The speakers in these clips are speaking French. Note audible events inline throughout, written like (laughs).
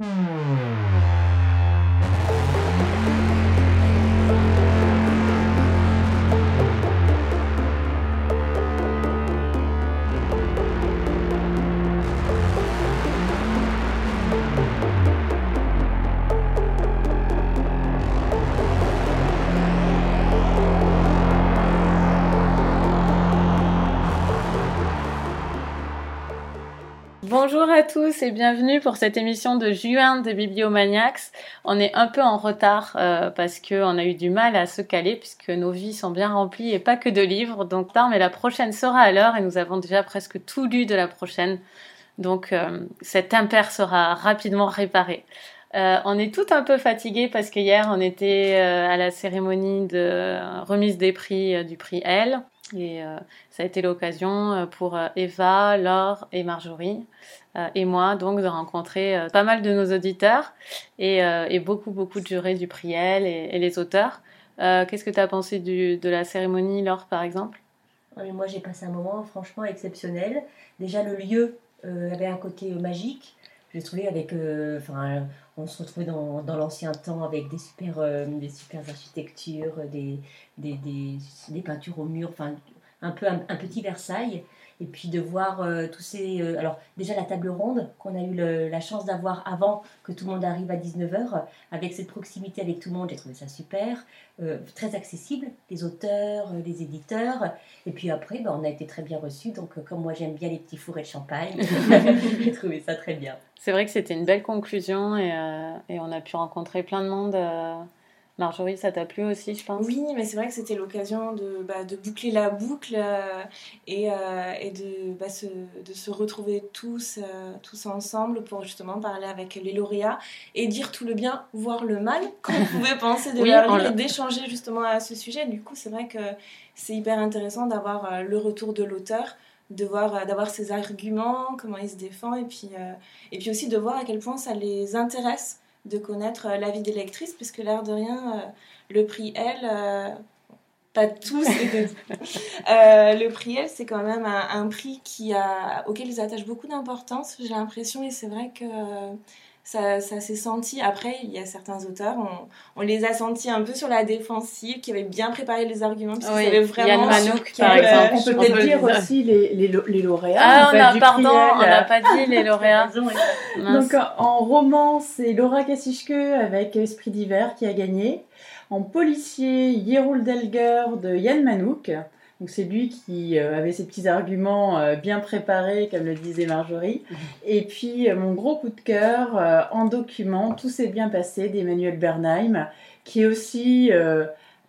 嗯。Bonjour à tous et bienvenue pour cette émission de juin des Bibliomaniacs. On est un peu en retard euh, parce qu'on a eu du mal à se caler puisque nos vies sont bien remplies et pas que de livres. Donc tard, mais la prochaine sera à l'heure et nous avons déjà presque tout lu de la prochaine. Donc euh, cet impair sera rapidement réparé. Euh, on est tout un peu fatigué parce qu'hier on était à la cérémonie de remise des prix du prix L. Et euh, ça a été l'occasion euh, pour euh, Eva, Laure et Marjorie et moi donc de rencontrer pas mal de nos auditeurs et, beaucoup beaucoup de jurés du Priel et, et les auteurs. Qu'est-ce que tu as pensé de la cérémonie, Laure, par exemple? Moi j'ai passé un moment franchement exceptionnel. Déjà le lieu avait un côté magique. J'ai trouvé avec, enfin, on se retrouvait dans, l'ancien temps avec des super, des super architectures, des, peintures au mur, un peu un, petit Versailles. Et puis de voir euh, tous ces... Euh, alors déjà la table ronde qu'on a eu la chance d'avoir avant que tout le monde arrive à 19h, avec cette proximité avec tout le monde, j'ai trouvé ça super, euh, très accessible, les auteurs, les éditeurs. Et puis après, ben, on a été très bien reçus, donc comme moi j'aime bien les petits fourrés de champagne, (laughs) (laughs) j'ai trouvé ça très bien. C'est vrai que c'était une belle conclusion et, et, on a pu rencontrer plein de monde Marjorie, ça t'a plu aussi, je pense? Oui, mais c'est vrai que c'était l'occasion de, bah, de, boucler la boucle euh, et, euh, et de, bah, se, de, se, retrouver tous, euh, tous ensemble pour justement parler avec les lauréats et dire tout le bien, voire le mal (laughs) qu'on pouvait penser de leur livre et d'échanger justement à ce sujet. Du coup, c'est vrai que c'est hyper intéressant d'avoir le retour de l'auteur de voir d'avoir ses arguments comment il se défend et puis et puis aussi de voir à quel point ça les intéresse de connaître euh, la vie des lectrices, puisque l'air de rien, euh, le prix L, euh, pas tous, (laughs) (laughs) le prix L, c'est quand même un, prix qui a, auquel ils attachent beaucoup d'importance, j'ai l'impression, et c'est vrai que ça, ça s'est senti. Après, il y a certains auteurs, on, on, les a sentis un peu sur la défensive, qui avaient bien préparé les arguments, parce oui, vraiment. Yann Manouk, par exemple. On peut peut-être dire aussi les, les, les lauréats. Ah, on a, pardon, on n'a pas dit les lauréats. Donc, en roman, c'est Laura Kassichke avec Esprit d'hiver qui a gagné. En policier, Yeroul Delger de Yann Manouk. Donc c'est lui qui euh, avait ses petits arguments euh, bien préparés, comme le disait Marjorie. Mhm. Et puis euh, mon gros coup de cœur en document, tout s'est bien passé d'Emmanuel Bernheim, qui est aussi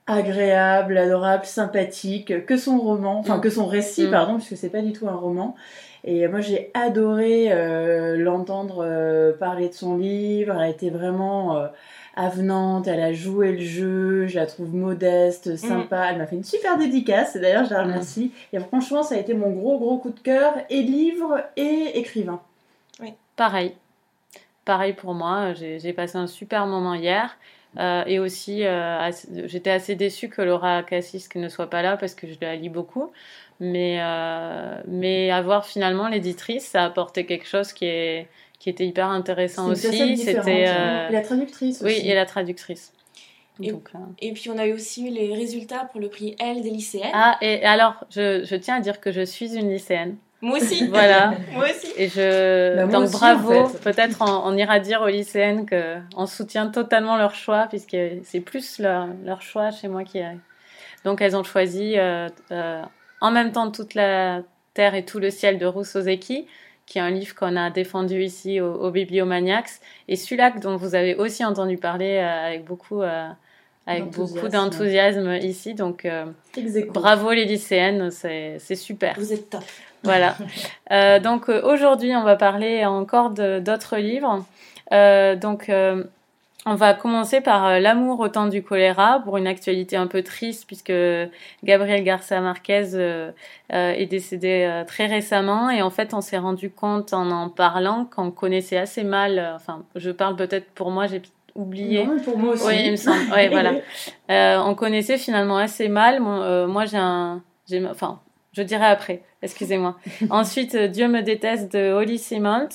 agréable, adorable, sympathique que son roman, enfin que son récit, mhm. pardon, puisque c'est pas du tout un roman. Et moi j'ai adoré l'entendre parler de son livre. Elle a été vraiment avenante, elle a joué le jeu, je la trouve modeste, mm. sympa, elle m'a fait une super dédicace, d'ailleurs je la remercie. Et franchement, ça a été mon gros gros coup de cœur, et livre et écrivain. Oui, pareil. Pareil pour moi, j'ai passé un super moment hier. Euh, et aussi, euh, j'étais assez déçue que Laura Cassis ne soit pas là parce que je la lis beaucoup. Mais, euh, mais avoir finalement l'éditrice, ça a apporté quelque chose qui est, qui était hyper intéressant aussi. C'était euh... la traductrice. Oui, et la traductrice. Et, Donc, euh... et, puis on a eu aussi les résultats pour le prix L des lycéennes. Ah, et alors, je, je tiens à dire que je suis une lycéenne. Moi aussi. (laughs) voilà. moi aussi. Et je. Bah, Donc bravo. Peut-être on, ira dire aux lycéennes qu'on soutient totalement leur choix, puisque c'est plus leur, leur, choix chez moi qui est. Donc elles ont choisi euh, euh, en même temps toute la terre et tout le ciel de Rousseau Zeki qui est un livre qu'on a défendu ici au, au Bibliomaniacs, et celui-là dont vous avez aussi entendu parler euh, avec beaucoup, euh, avec beaucoup d'enthousiasme ici. Donc, euh, bravo les lycéennes, c'est super. Vous êtes top. Voilà. (laughs) donc aujourd'hui, on va parler encore d'autres livres. donc on va commencer par euh, L'amour au temps du choléra pour une actualité un peu triste puisque Gabriel Garcia Marquez euh, euh, est décédé très récemment et en fait on s'est rendu compte en en parlant qu'on connaissait assez mal, enfin je parle peut-être pour moi, j'ai oublié. Non, pour moi aussi. Oui, il me semble. Voilà. (laughs) on connaissait finalement assez mal. moi j'ai un, j'ai, enfin je dirais après, excusez-moi. (laughs) Ensuite Dieu me déteste de Holly Simmons.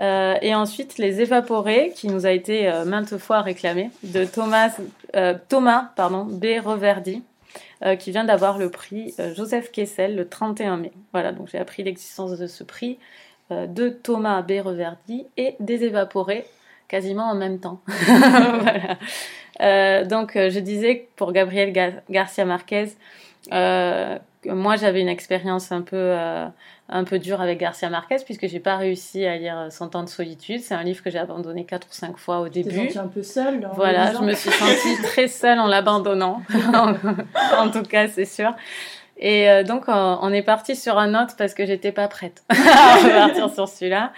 Euh, et ensuite, Les Évaporés, qui nous a été euh, maintes fois réclamé, de Thomas, euh, Thomas pardon, B. Reverdy, qui vient d'avoir le prix Joseph Kessel le 31 mai. Voilà, donc j'ai appris l'existence de ce prix de Thomas B. Reverdy et des Évaporés quasiment en même temps. (laughs) donc je disais pour Gabriel Garcia Marquez, moi j'avais une expérience un peu un peu dur avec Garcia Marquez puisque j'ai pas réussi à lire Son temps de solitude. C'est un livre que j'ai abandonné quatre ou cinq fois au début. Tu un peu seule. Voilà, je me suis sentie (laughs) très seule en l'abandonnant. (laughs) en tout cas, c'est sûr. Et euh, donc on est parti sur un autre parce que j'étais pas prête (laughs) à repartir sur celui-là.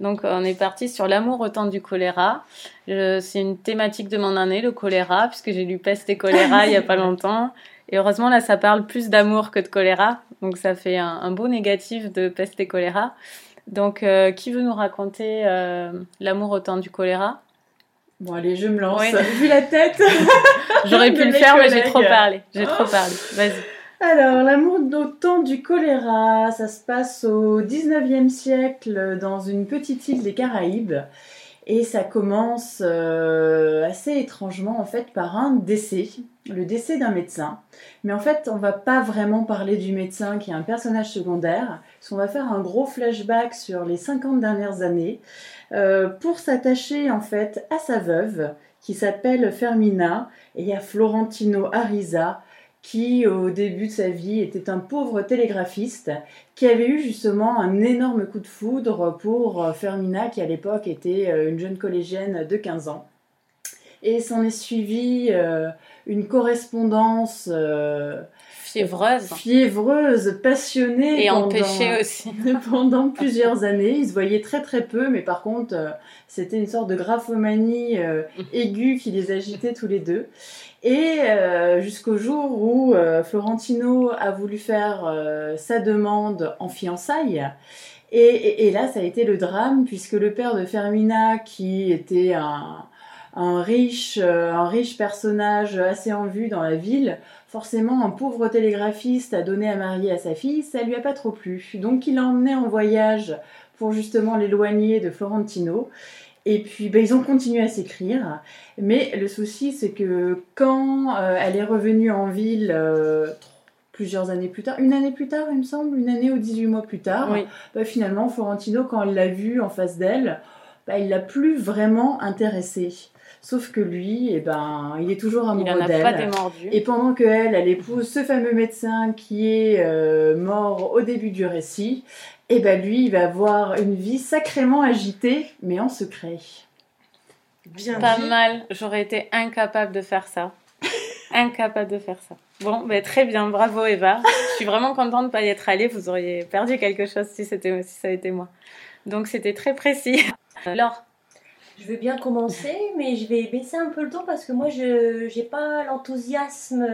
Donc on est parti sur l'amour au temps du choléra. C'est une thématique de mon année, le choléra, puisque j'ai lu Peste et choléra il y a pas longtemps. Et heureusement, là, ça parle plus d'amour que de choléra. Donc, ça fait un, beau négatif de peste et choléra. Donc, euh, qui veut nous raconter euh, l'amour au temps du choléra? Bon, allez, je me lance. (laughs) Vu la tête (laughs) J'aurais pu le faire, mais j'ai trop parlé. J'ai trop parlé. Vas-y. Alors, l'amour au temps du choléra, ça se passe au 19e siècle dans une petite île des Caraïbes. Et ça commence euh, assez étrangement en fait par un décès, le décès d'un médecin. Mais en fait, on va pas vraiment parler du médecin qui est un personnage secondaire, parce qu'on va faire un gros flashback sur les 50 dernières années euh, pour s'attacher en fait à sa veuve qui s'appelle Fermina et à Florentino Arisa qui, au début de sa vie, était un pauvre télégraphiste, qui avait eu justement un énorme coup de foudre pour euh, Fermina, qui à l'époque était euh, une jeune collégienne de 15 ans. Et s'en est suivi euh, une correspondance fiévreuse, fiévreuse, passionnée et empêchée (laughs) aussi pendant plusieurs années. Ils se voyaient très très peu, mais par contre, c'était une sorte de graphomanie (laughs) aiguë qui les agitait tous les deux. Et euh, jusqu'au jour où euh, Florentino a voulu faire euh, sa demande en fiançailles. Et, là, ça a été le drame, puisque le père de Fermina, qui était un, un, riche, un riche personnage assez en vue dans la ville, forcément un pauvre télégraphiste a donné à marier à sa fille, ça lui a pas trop plu. Donc il l'a emmené en voyage pour justement l'éloigner de Florentino. Et puis, ben, ils ont continué à s'écrire. Mais le souci, c'est que quand euh, elle est revenue en ville euh, plusieurs années plus tard, une année plus tard, il me semble, une année ou 18 mois plus tard, ben, finalement, Florentino, quand elle l'a vue en face d'elle, ben, il l'a plus vraiment intéressée. Sauf que lui, eh ben, il est toujours amoureux d'elle. Et pendant qu'elle, elle épouse ce fameux médecin qui est euh, mort au début du récit, et eh ben lui, il va avoir une vie sacrément agitée, mais en secret. Bien Pas mal. J'aurais été incapable de faire ça. (laughs) incapable de faire ça. Bon, ben très bien. Bravo Eva. Je suis vraiment contente de ne pas y être allée. Vous auriez perdu quelque chose si, c'était, si ça a été moi. Donc c'était très précis. (laughs) Alors je veux bien commencer, mais je vais baisser un peu le ton parce que moi, je n'ai pas l'enthousiasme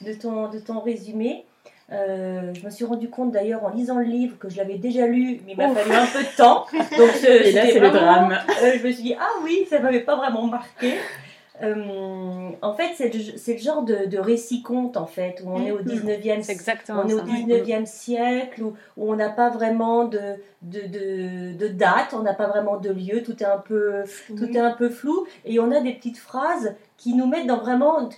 de ton, de ton résumé. Euh, je me suis rendu compte d'ailleurs en lisant le livre que je l'avais déjà lu, mais il m'a fallu un peu de temps. Donc, (laughs) Et là, c'est le drame. Euh, je me suis dit, ah oui, ça m'avait pas vraiment marqué. Euh, en fait, c'est le, genre de, récit-conte, en fait, où on est au 19e, exactement on est au 19e siècle, où, où on n'a pas vraiment de, de, de, date, on n'a pas vraiment de lieu, tout est, un peu, tout est un peu flou, et on a des petites phrases qui nous mettent dans vraiment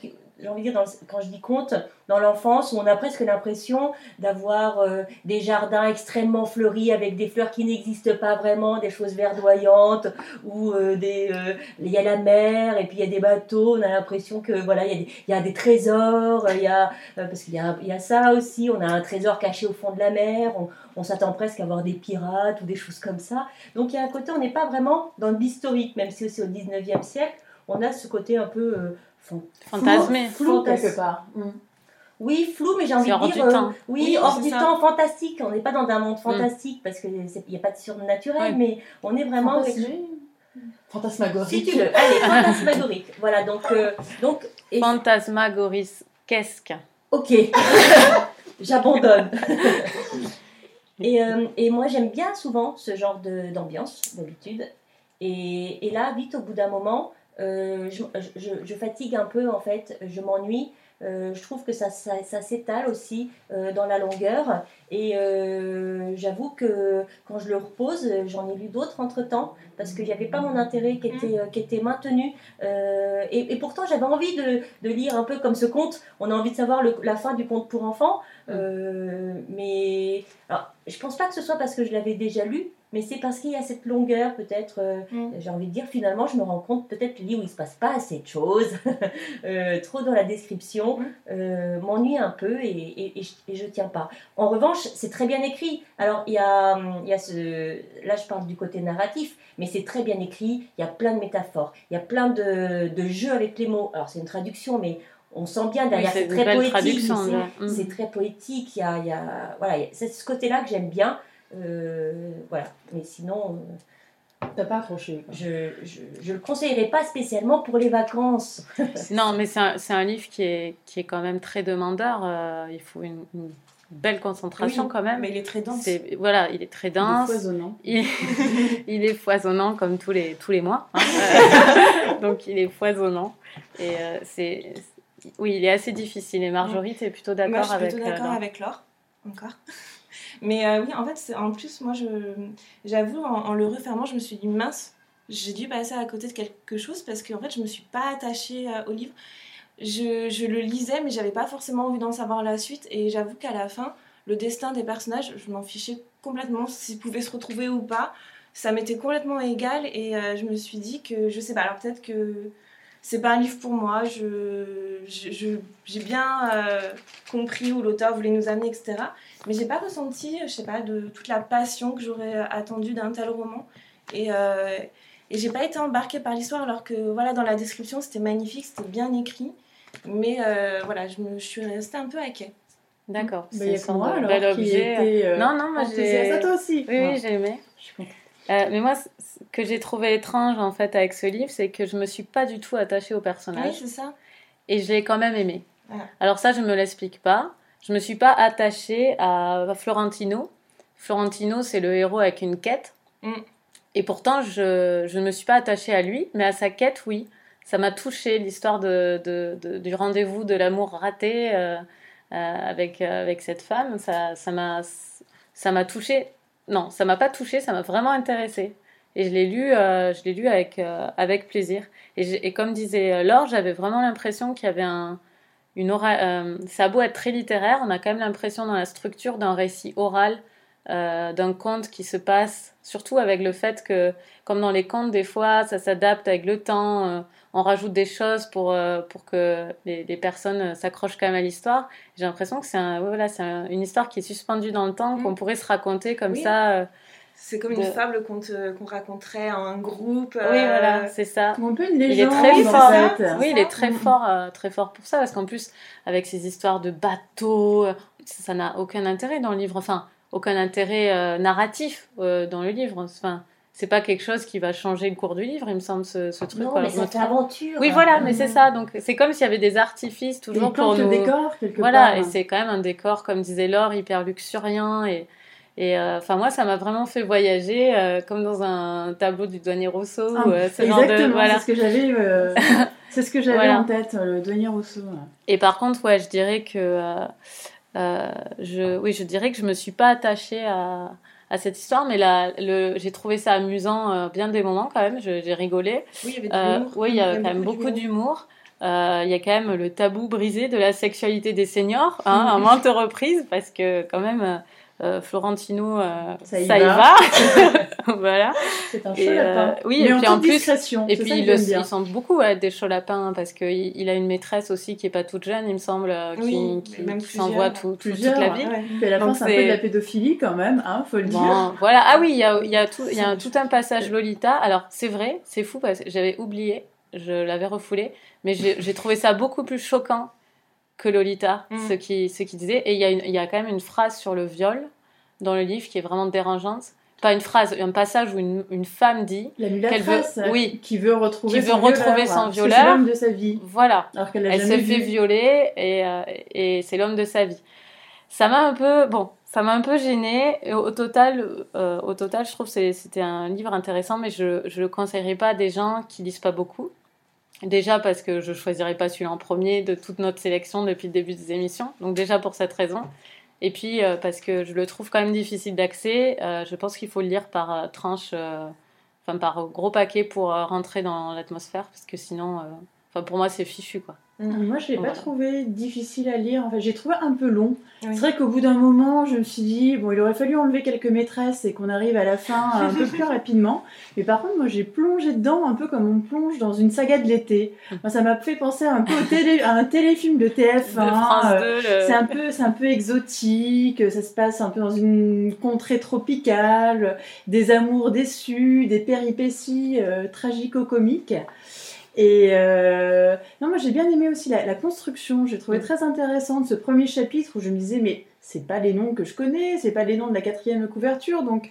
j'ai envie de dire, quand je dis conte, dans l'enfance, où on a presque l'impression d'avoir euh, des jardins extrêmement fleuris avec des fleurs qui n'existent pas vraiment, des choses verdoyantes, ou euh, des, euh, il y a la mer, et puis il y a des bateaux, on a l'impression que voilà, il y, a des, trésors, y a, parce qu'il y y a ça aussi, on a un trésor caché au fond de la mer, on, s'attend presque à voir des pirates ou des choses comme ça. Donc il y a un côté, on n'est pas vraiment dans l'historique, même si aussi au 19e siècle, on a ce côté un peu fantasmé, flou, quelque part. Mm. Oui, flou, mais j'ai envie de dire. Euh, oui, hors du temps, fantastique. On n'est pas dans un monde mm. fantastique parce qu'il n'y a pas de surnaturel, mais on est vraiment. Fantasmagorique. Si tu veux. Allez, fantasmagorique. voilà, donc. Euh, donc qu'est-ce que? Ok. (laughs) J'abandonne. (laughs) et, euh, et moi, j'aime bien souvent ce genre d'ambiance, d'habitude. Et, et là, vite, au bout d'un moment, euh, je, fatigue un peu en fait, je m'ennuie Euh, je trouve que ça, s'étale aussi euh, dans la longueur. Et j'avoue que quand je le repose, j'en ai lu d'autres entre-temps, parce qu'il n'y avait pas mon intérêt qui était, maintenu. Et, pourtant, j'avais envie de, lire un peu comme ce conte. On a envie de savoir la fin du conte pour enfants. mais alors, je pense pas que ce soit parce que je l'avais déjà lu, mais c'est parce qu'il y a cette longueur, peut-être, euh, mm. j'ai envie de dire, finalement, je me rends compte, peut-être le livre où il ne se passe pas assez de choses, (laughs) euh, trop dans la description, mm. euh, m'ennuie un peu et, et, je ne tiens pas. En revanche, c'est très bien écrit. Alors, il y a, il y a ce. Là, je parle du côté narratif, mais c'est très bien écrit, il y a plein de métaphores, il y a plein de, de jeux avec les mots. Alors, c'est une traduction, mais on sent bien derrière, c'est très poétique. Mm. C'est très poétique, il y a, il y a voilà, c'est ce côté-là que j'aime bien. Euh, voilà. Mais sinon. Euh, T'as pas accroché Je, je, le conseillerais pas spécialement pour les vacances. (laughs) non, mais c'est un, un, livre qui est, qui est quand même très demandeur. Euh, il faut une, belle concentration quand même. Mais il est très dense. Voilà, il est très dense. Il est foisonnant. (laughs) Il, est foisonnant comme tous les, tous les mois. Hein. (laughs) Donc il est foisonnant. Et c'est. Oui, il est assez difficile. Et Marjorie, tu es plutôt d'accord avec. Je suis plutôt d'accord avec Laure, encore. Mais euh, oui, en fait, en plus, moi, j'avoue, en, le refermant, je me suis dit mince, j'ai dû passer à côté de quelque chose parce qu'en fait, je me suis pas attachée euh, au livre. Je, je, le lisais, mais j'avais pas forcément envie d'en savoir la suite. Et j'avoue qu'à la fin, le destin des personnages, je m'en fichais complètement s'ils pouvaient se retrouver ou pas. Ça m'était complètement égal et euh, je me suis dit que, je sais pas, alors peut-être que c'est pas un livre pour moi. Je, j'ai bien euh, compris où l'auteur voulait nous amener, etc. Mais j'ai pas ressenti, je sais pas, de toute la passion que j'aurais attendue d'un tel roman. Et, euh, et j'ai pas été embarquée par l'histoire, alors que voilà, dans la description, c'était magnifique, c'était bien écrit. Mais euh, voilà, je, me, je suis restée un peu à quai. D'accord. c'est son bel objet. Euh, non, non, moi j'ai. Ça toi aussi. Oui, oui j'ai aimé. Je suis contente. Euh, mais moi, ce que j'ai trouvé étrange en fait avec ce livre, c'est que je me suis pas du tout attachée au personnage. Oui, c'est ça. Et je l'ai quand même aimé. Alors ça, je me l'explique pas. Je me suis pas attachée à Florentino. Florentino, c'est le héros avec une quête. Mm. Et pourtant, je, je ne me suis pas attachée à lui, mais à sa quête, oui. Ça m'a touchée, l'histoire de, de, du rendez-vous de l'amour raté euh, euh, avec, avec cette femme. Ça m'a ça m'a touchée non, ça m'a pas touché, ça m'a vraiment intéressé. Et je l'ai lu, euh, je l'ai lu avec, euh, avec plaisir. Et, et, comme disait euh, Laure, j'avais vraiment l'impression qu'il y avait un, une aura, ça a beau être très littéraire, on a quand même l'impression dans la structure d'un récit oral, d'un conte qui se passe, surtout avec le fait que, comme dans les contes, des fois, ça s'adapte avec le temps on rajoute des choses pour, euh, pour que les, les personnes s'accrochent quand même à l'histoire. J'ai l'impression que c'est un, voilà, c'est une histoire qui est suspendue dans le temps, mm. qu'on pourrait se raconter comme ça. Euh, c'est comme une fable qu'on, qu'on raconterait en un groupe. Oui, voilà, euh, c'est ça. Un peu une légende. Il est très fort. Oui, il est très mm. fort, très fort pour ça, parce qu'en plus, avec ces histoires de bateaux, ça n'a aucun intérêt dans le livre. Enfin, aucun intérêt narratif dans le livre. Enfin, c'est pas quelque chose qui va changer le cours du livre, il me semble, ce, ce truc. Non, mais c'est aventure. Oui, voilà, mais c'est ça. Donc, c'est comme s'il y avait des artifices toujours pour nous. le décor, quelque voilà, et c'est quand même un décor, comme disait Laure, hyper luxuriant. Et, et euh, enfin, moi, ça m'a vraiment fait voyager, euh, comme dans un tableau du douanier Rousseau. Ah, euh, exactement, voilà. (laughs) c'est ce que j'avais. c'est ce que j'avais en tête, le douanier Rousseau. Et par contre, ouais, je dirais que. Je, oui, je dirais que je me suis pas attachée à à cette histoire, mais là, j'ai trouvé ça amusant euh, bien des moments quand même. j'ai rigolé. Oui, il y avait de l'humour. oui, il y a quand même beaucoup d'humour. Euh, il y a quand même le tabou brisé de la sexualité des seniors, hein, (laughs) à maintes reprises, parce que quand même, euh, Florentino, euh, ça y va. (laughs) (laughs) voilà. C'est un chaud lapin. Euh, oui, et puis en plus, et puis il, il, semble beaucoup être des chauds lapins parce qu'il il a une maîtresse aussi qui est pas toute jeune, il me semble, qui, qui, s'envoie tout, toute la vie. Ouais. à la fin, c'est un peu de la pédophilie quand même, hein, faut le dire. Voilà. Ah oui, il y a, y a tout, il y a tout un passage Lolita. Alors c'est vrai, c'est fou parce que j'avais oublié, je l'avais refoulé, mais j'ai trouvé ça beaucoup plus choquant que Lolita, mm. ce qui ce qui disait. Et il y, a il y a quand même une phrase sur le viol dans le livre qui est vraiment dérangeante. Pas une phrase, un passage où une, une femme dit qu'elle veut, oui, qui veut retrouver, qui veut son, retrouver violeur, son violeur. C'est l'homme de sa vie. Voilà. Alors qu'elle Elle se fait violer et, euh, et c'est l'homme de sa vie. Ça m'a un peu, bon, ça m'a un peu gênée. Et au total, euh, au total, je trouve que c'était un livre intéressant, mais je ne le conseillerais pas à des gens qui lisent pas beaucoup. Déjà parce que je choisirais pas celui-là en premier de toute notre sélection depuis le début des émissions. Donc déjà pour cette raison. Et puis parce que je le trouve quand même difficile d'accès. je pense qu'il faut le lire par tranche, enfin par gros paquet pour rentrer dans l'atmosphère parce que sinon, pour moi c'est fichu quoi. Mm. Moi, je l'ai pas trouvé difficile à lire. En fait, j'ai trouvé un peu long. C'est vrai qu'au bout d'un moment, je me suis dit, bon, il aurait fallu enlever quelques maîtresses et qu'on arrive à la fin un peu plus (laughs) rapidement. Mais par contre, moi, j'ai plongé dedans un peu comme on plonge dans une saga de l'été. Moi, ça m'a fait penser un peu télé, à un téléfilm de TF1. Euh, c'est un peu, c'est un peu exotique. Ça se passe un peu dans une contrée tropicale, des amours déçus, des péripéties euh, tragico-comiques. Et euh, non, moi j'ai bien aimé aussi la, construction. J'ai trouvé mm. très intéressante ce premier chapitre où je me disais mais c'est pas les noms que je connais, c'est pas les noms de la quatrième couverture, donc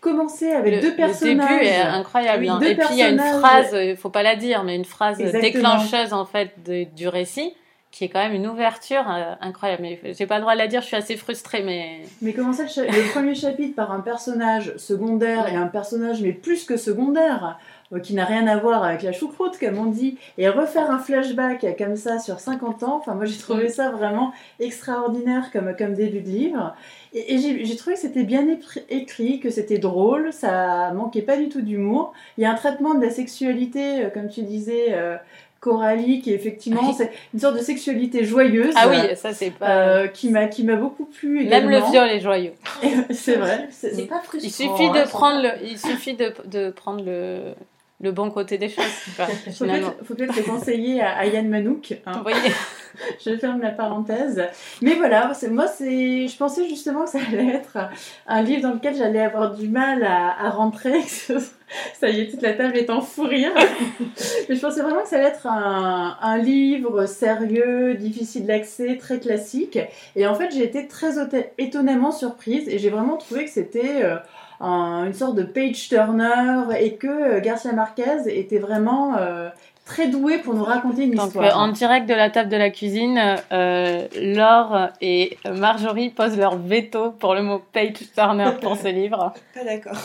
commencer avec deux personnages. Le début est incroyable. Hein. Et puis il y a une phrase, il faut pas la dire, mais une phrase déclencheuse en fait du récit qui est quand même une ouverture euh, incroyable. Mais j'ai pas le droit de la dire, je suis assez frustrée, mais. Mais commencer le, le premier chapitre par un personnage secondaire et un personnage mais plus que secondaire euh, qui n'a rien à voir avec la choucroute, comme on dit, et refaire un flashback comme ça sur 50 ans, enfin moi j'ai trouvé ça vraiment extraordinaire comme, comme début de livre. Et, j'ai trouvé que c'était bien écrit, que c'était drôle, ça manquait pas du tout d'humour. Il y a un traitement de la sexualité, euh, comme tu disais, euh, Coralie, qui effectivement c'est une sorte de sexualité joyeuse. Ah oui, ça c'est pas. qui m'a qui m'a beaucoup plu. Même le viol est joyeux. (laughs) c'est vrai. C'est pas frustrant. Il suffit de hein, prendre le, il suffit de, de prendre le le bon côté des choses. (laughs) Il faut peut-être le conseiller à, Yann Manouk. Hein. (laughs) je ferme la parenthèse. Mais voilà, moi, je pensais justement que ça allait être un livre dans lequel j'allais avoir du mal à, rentrer. (laughs) ça y est, toute la table est en fou rire. Mais je pensais vraiment que ça allait être un, un livre sérieux, difficile d'accès, très classique. Et en fait, j'ai été très étonnamment surprise et j'ai vraiment trouvé que c'était... Euh, une sorte de page turner et que euh, Garcia Marquez était vraiment euh, très doué pour nous raconter une histoire. Euh, en direct de la table de la cuisine, Laure et Marjorie posent leur veto pour le mot page turner pour ce livre. (laughs) Pas d'accord.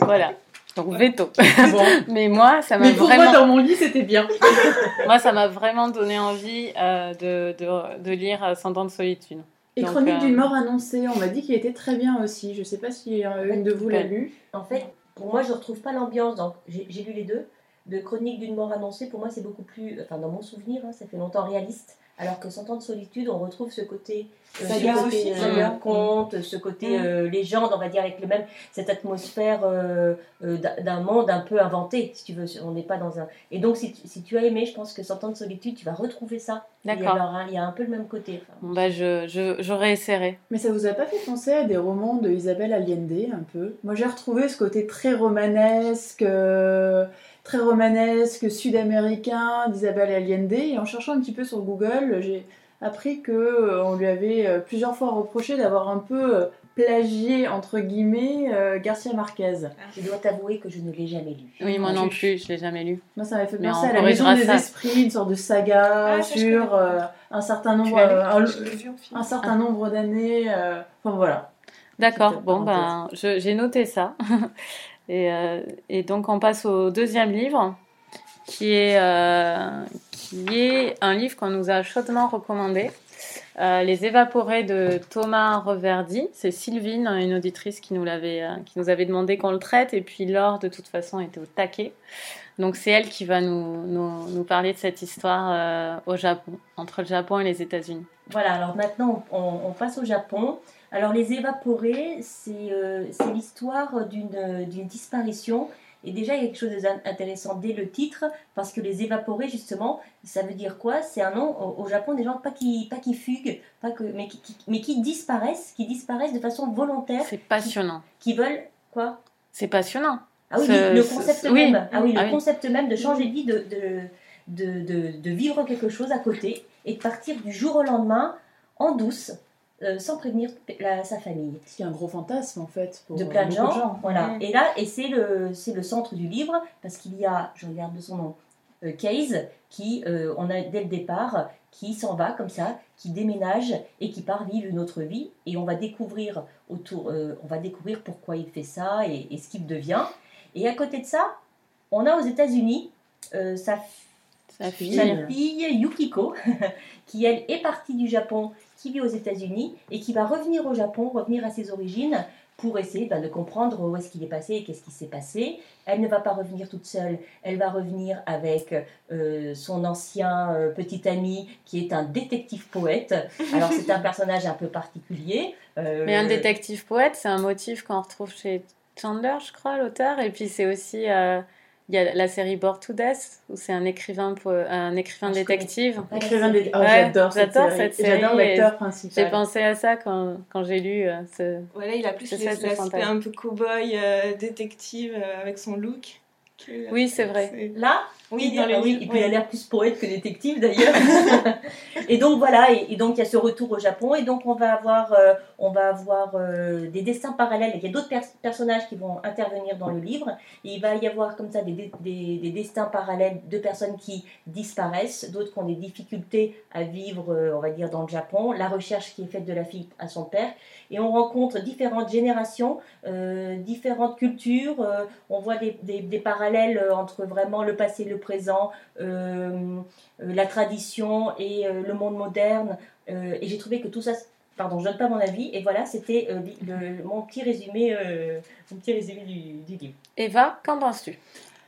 Voilà. Donc veto. (laughs) Mais moi, ça m'a vraiment. Mais pour moi, dans mon lit, c'était bien. (laughs) moi, ça m'a vraiment donné envie de, de, de, lire Cent ans de solitude. Et Chronique d'une euh, mort annoncée, on m'a dit qu'il était très bien aussi. Je ne sais pas si euh, une de vous l'a lu. En fait, pour moi, je ne retrouve pas l'ambiance. Donc, j'ai lu les deux. De Chronique d'une mort annoncée, pour moi, c'est beaucoup plus, enfin, dans mon souvenir, hein, ça fait longtemps réaliste. Alors que Cent ans de solitude, on retrouve ce côté, euh, ce côté euh, conte, ce côté mm. euh, légende, on va dire, avec le même, cette atmosphère d'un monde un peu inventé, si tu veux. On n'est pas dans un. Et donc, si tu, si tu, as aimé, je pense que Cent ans de solitude, tu vas retrouver ça. D'accord. Il, y a un peu le même côté. bon, bah, je, je, j'aurais essayé. Mais ça vous a pas fait penser à des romans de Isabelle Allende, un peu? Moi, j'ai retrouvé ce côté très romanesque très romanesque sud-américain d'Isabelle Allende. Et en cherchant un petit peu sur Google, j'ai appris que euh, on lui avait euh, plusieurs fois reproché d'avoir un peu euh, plagié entre guillemets Garcia Marquez. Je dois t'avouer que je ne l'ai jamais lu. Oui, moi non plus, je l'ai jamais lu. Moi, ça m'a fait penser à la Maison des Esprits, une sorte de saga ah, sur un certain nombre, un, certain nombre d'années. enfin voilà. D'accord. Bon ben, j'ai noté ça. (laughs) Euh, et, donc on passe au deuxième livre, qui est, euh, qui est un livre qu'on nous a chaudement recommandé. Euh, les évaporés de Thomas Reverdy. C'est Sylvine, une auditrice qui nous, l'avait, qui nous avait demandé qu'on le traite. Et puis Laure, de toute façon, était au taquet. Donc c'est elle qui va nous, nous, nous parler de cette histoire au Japon, entre le Japon et les États-Unis. Voilà, alors maintenant on, on passe au Japon. Alors les évaporés, euh, c'est l'histoire d'une disparition. Et déjà, il y a quelque chose d'intéressant dès le titre, parce que les évaporés, justement, ça veut dire quoi? C'est un nom au, Japon des gens pas qui, pas qui fuguent, pas que, mais, qui, mais qui disparaissent, qui disparaissent de façon volontaire. C'est passionnant. Qui, veulent quoi? C'est passionnant. Ah oui, le concept même. Ah oui, le ah concept même de changer de vie, de, de, de, de vivre quelque chose à côté et de partir du jour au lendemain en douce euh, sans prévenir sa famille. C'est un gros fantasme en fait pour de plein de gens. Voilà. Et là, et c'est le c'est le centre du livre parce qu'il y a, je regarde de son nom, euh, Case qui euh, on a dès le départ qui s'en va comme ça, qui déménage et qui part vivre une autre vie et on va découvrir autour, on va découvrir pourquoi il fait ça et, et ce qu'il devient. Et à côté de ça, on a aux États-Unis sa Sa fille. Sa fille Yukiko, (laughs) qui elle est partie du Japon, qui vit aux États-Unis et qui va revenir au Japon, revenir à ses origines pour essayer ben, de comprendre où est-ce qu'il est passé et qu'est-ce qui s'est passé. Elle ne va pas revenir toute seule, elle va revenir avec euh, son ancien euh, petit ami qui est un détective poète. (laughs) Alors c'est un personnage un peu particulier. Euh, Mais un détective poète, c'est un motif qu'on retrouve chez Chandler, je crois, l'auteur. Et puis c'est aussi il y a la série Bored to Death, où c'est un écrivain, un écrivain ah, détective. Écrivain oh, j'adore cette, série. J'adore l'acteur principal. J'ai pensé à ça quand, quand j'ai lu euh, ce. Voilà, il a plus l'aspect un peu cow-boy, euh, détective, euh, avec son look. oui, c'est vrai. Là, oui, dans oui. Et puis il a l'air plus poète que détective d'ailleurs. (laughs) et donc voilà, et, donc il y a ce retour au Japon, et donc on va avoir, euh, on va avoir euh, des destins parallèles. Il y a d'autres personnages qui vont intervenir dans le livre. Et il va y avoir comme ça des, des, des destins parallèles de personnes qui disparaissent, d'autres qui ont des difficultés à vivre, euh, on va dire, dans le Japon. La recherche qui est faite de la fille à son père. Et on rencontre différentes générations, différentes cultures. on voit des, des, parallèles entre vraiment le passé et le présent, euh, euh, la tradition et euh, le monde moderne. et j'ai trouvé que tout ça pardon, je donne pas mon avis. Et voilà, c'était mon petit résumé, mon petit résumé du, livre. Eva, qu'en penses-tu?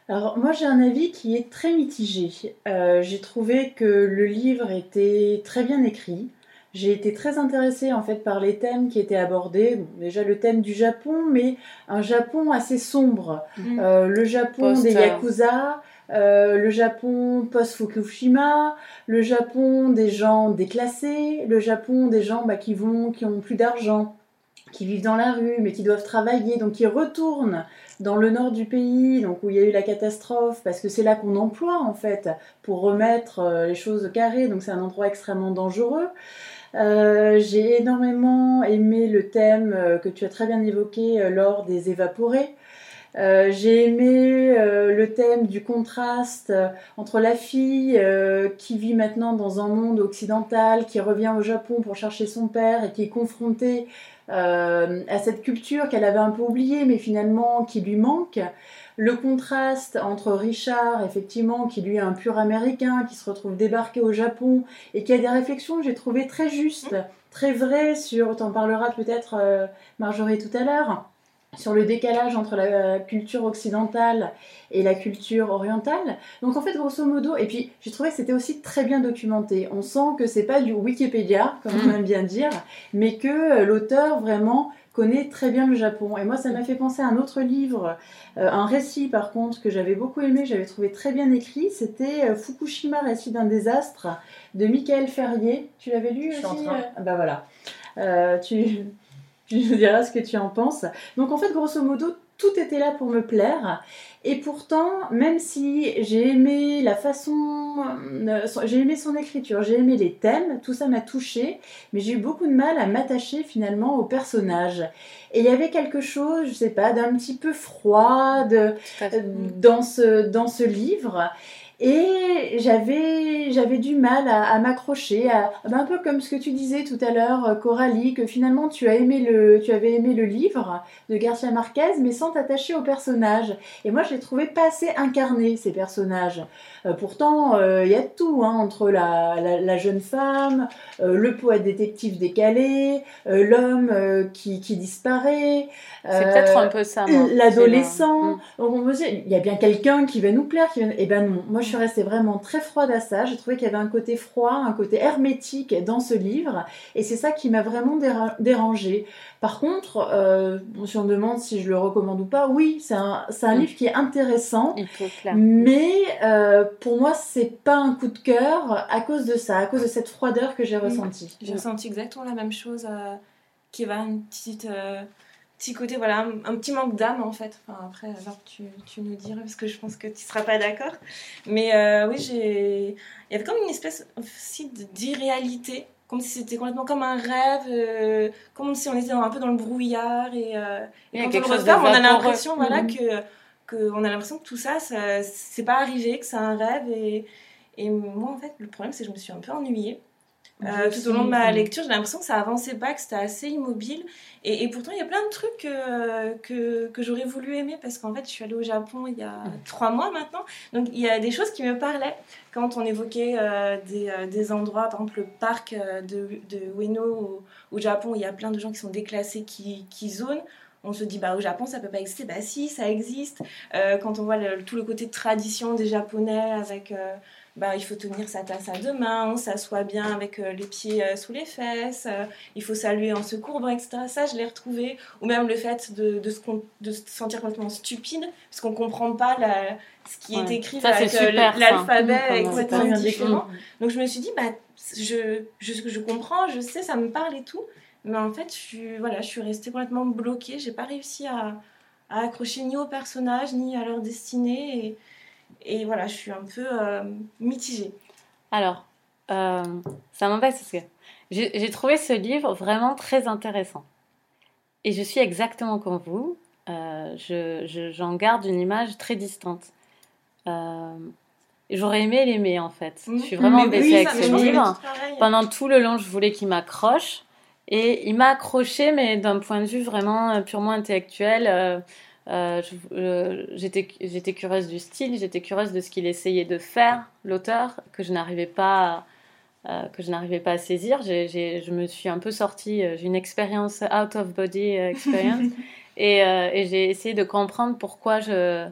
Alors moi j'ai un avis qui est très mitigé. j'ai trouvé que le livre était très bien écrit. J'ai été très intéressée en fait par les thèmes qui étaient abordés. déjà le thème du Japon, mais un Japon assez sombre. Mm. le Japon des yakuza, euh, le Japon post-Fukushima, le Japon des gens déclassés, le Japon des gens bah, qui vont, qui ont plus d'argent, qui vivent dans la rue, mais qui doivent travailler, donc qui retournent dans le nord du pays, donc où il y a eu la catastrophe, parce que c'est là qu'on emploie en fait pour remettre euh, les choses au carré, donc c'est un endroit extrêmement dangereux. Euh, j'ai énormément aimé le thème que tu as très bien évoqué lors des évaporés. Euh, j'ai aimé euh, le thème du contraste euh, entre la fille qui vit maintenant dans un monde occidental, qui revient au Japon pour chercher son père et qui est confrontée à cette culture qu'elle avait un peu oubliée mais finalement qui lui manque. Le contraste entre Richard, effectivement, qui lui est un pur américain, qui se retrouve débarqué au Japon et qui a des réflexions que j'ai trouvées très justes, très vraies sur, t'en parleras peut-être Marjorie tout à l'heure, sur le décalage entre la culture occidentale et la culture orientale. Donc en fait, grosso modo, et puis j'ai trouvé que c'était aussi très bien documenté. On sent que c'est pas du Wikipédia, comme on mm. aime bien dire, mais que euh, l'auteur vraiment connaît très bien le Japon. Et moi, ça m'a fait penser à un autre livre, euh, un récit par contre que j'avais beaucoup aimé, j'avais trouvé très bien écrit. C'était euh, Fukushima, récit d'un désastre de Michael Ferrier. Tu l'avais lu aussi Bah voilà. tu tu nous diras ce que tu en penses. Donc en fait, grosso modo, tout était là pour me plaire. Et pourtant, même si j'ai aimé la façon, euh, j'ai aimé son écriture, j'ai aimé les thèmes, tout ça m'a touché, mais j'ai eu beaucoup de mal à m'attacher finalement au personnage. Et il y avait quelque chose, je sais pas, d'un petit peu froid de, dans, ce, dans ce livre. Et j'avais, j'avais du mal à, m'accrocher, à, ben, un peu comme ce que tu disais tout à l'heure, euh, Coralie, que finalement tu, as aimé le, tu avais aimé le livre de Garcia Marquez, mais sans t'attacher aux personnages. Et moi, je les trouvais pas assez incarnés, ces personnages. Euh, pourtant, euh, il y a tout, hein, entre la, la, jeune femme, le poète détective décalé, l'homme qui, qui, disparaît. C'est peut-être un peu ça. L'adolescent. Mm. On me dit, il y a bien quelqu'un qui va nous plaire. Qui va... Eh ben non, moi je suis restée vraiment très froide à ça. J'ai trouvé qu'il y avait un côté froid, un côté hermétique dans ce livre, et c'est ça qui m'a vraiment dérangée. Par contre, euh, si on me demande si je le recommande ou pas, oui, c'est un, un mm. livre qui est intéressant, mais euh, pour moi, c'est pas un coup de cœur à cause de ça, à cause de cette froideur que j'ai ressentie. J'ai ressenti exactement la même chose, euh, qui va une petite petit côté, voilà, un, petit manque d'âme en fait. Enfin, après, alors tu, tu nous dirais, parce que je pense que tu seras pas d'accord. Mais euh, oui, j'ai. Il y avait comme une espèce aussi d'irréalité, comme si c'était complètement comme un rêve, euh, comme si on était un peu dans le brouillard. Et, euh, et quand on le regarde, on a l'impression voilà, mhm. que, que, on a l'impression que tout ça, ça c'est pas arrivé, que c'est un rêve. Et, et moi, en fait, le problème, c'est que je me suis un peu ennuyée. Euh, tout au long de ma lecture. J'ai l'impression que ça avançait pas, que c'était assez immobile. Et, et, pourtant, il y a plein de trucs euh, que, que j'aurais voulu aimer parce qu'en fait, je suis allée au Japon il y a trois mois maintenant. Donc, il y a des choses qui me parlaient quand on évoquait euh, des, des, endroits, par exemple le parc de, de Ueno au, Japon, où il y a plein de gens qui sont déclassés, qui, qui zonent on se dit bah au Japon ça peut pas exister bah si ça existe quand on voit tout le côté de tradition des japonais avec bah, il faut tenir sa tasse à deux mains, on s'assoit bien avec euh, les pieds euh, sous les fesses, euh, il faut saluer en se courbant, etc. Ça, je l'ai retrouvé. Ou même le fait de, de, se, de se sentir complètement stupide, parce qu'on ne comprend pas la, ce qui est écrit ça, avec l'alphabet complètement différent. Donc je me suis dit, bah, je, je, je, comprends, je sais, ça me parle et tout. Mais en fait, je suis, voilà, je suis restée complètement bloquée. J'ai pas réussi à, à accrocher ni aux personnages, ni à leur destinée. Et, et voilà, je suis un peu euh, mitigée. Alors, euh, ça m'embête parce que j'ai trouvé ce livre vraiment très intéressant. Et je suis exactement comme vous. Euh, J'en je, garde une image très distante. Euh, J'aurais aimé l'aimer en fait. Je suis vraiment embêtée avec ce livre. Pendant tout le long, je voulais qu'il m'accroche. Et il m'a accroché, mais d'un point de vue vraiment purement intellectuel. Euh, j'étais curieuse du style, j'étais curieuse de ce qu'il essayait de faire, l'auteur, que je n'arrivais pas, euh, que je n'arrivais pas à saisir. je me suis un peu sortie, euh, j'ai une expérience out of body experience, (laughs) et, et j'ai essayé de comprendre pourquoi je,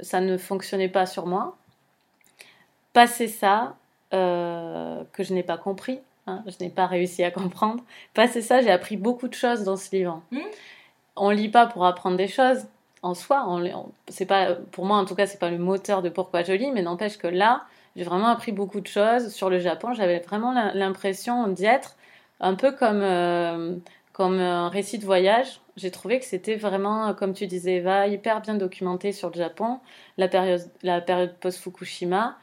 ça ne fonctionnait pas sur moi. Passer ça, que je n'ai pas compris, hein, je n'ai pas réussi à comprendre. Passer ça, j'ai appris beaucoup de choses dans ce livre. Hmm? On lit pas pour apprendre des choses en soi, c'est pas, pour moi en tout cas, c'est pas le moteur de pourquoi je lis, mais n'empêche que là, j'ai vraiment appris beaucoup de choses sur le Japon. J'avais vraiment l'impression d'y être un peu comme, euh, comme un récit de voyage. J'ai trouvé que c'était vraiment, comme tu disais Eva, hyper bien documenté sur le Japon, la période, la période post-Fukushima.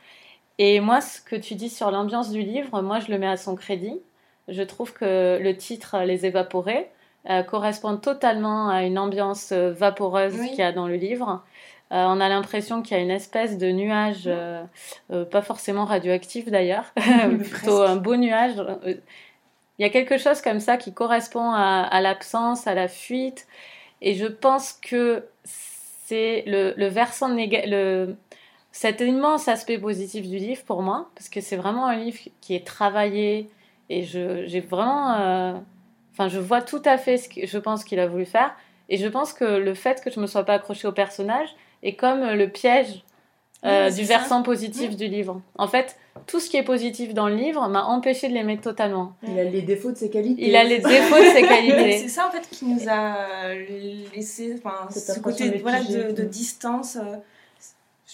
Et moi, ce que tu dis sur l'ambiance du livre, moi, je le mets à son crédit. Je trouve que le titre Les Évaporés, euh, correspond totalement à une ambiance euh, vaporeuse qu'il y a dans le livre. Euh, on a l'impression qu'il y a une espèce de nuage, pas forcément radioactif d'ailleurs, (laughs) (laughs) plutôt un beau nuage. Il y a quelque chose comme ça qui correspond à, l'absence, à la fuite. Et je pense que c'est le, le, versant le, cet immense aspect positif du livre pour moi, parce que c'est vraiment un livre qui est travaillé et j'ai vraiment Enfin, je vois tout à fait ce que je pense qu'il a voulu faire. Et je pense que le fait que je me sois pas accrochée au personnage est comme le piège euh, du versant positif du livre. En fait, tout ce qui est positif dans le livre m'a empêché de l'aimer totalement. Il a les défauts de ses qualités. Il a les défauts de ses (laughs) qualités. c'est ça en fait qui nous a laissé ce côté voilà, de, de, distance. Euh,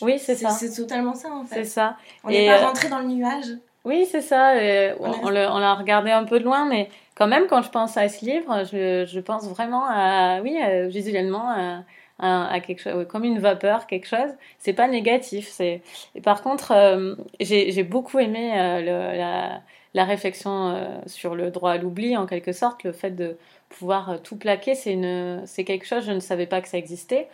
oui, c'est ça. C'est totalement ça en fait. C'est ça. On n'est pas euh, rentré dans le nuage. Oui, c'est ça. on, l'a regardé un peu de loin, mais quand même, quand je pense à ce livre, je, je pense vraiment à, oui, visuellement, à, à, quelque chose, comme une vapeur, quelque chose. C'est pas négatif. C'est. Par contre, euh, j'ai beaucoup aimé euh, le, la, la, réflexion euh, sur le droit à l'oubli, en quelque sorte, le fait de pouvoir tout plaquer, c'est une, c'est quelque chose. Je ne savais pas que ça existait.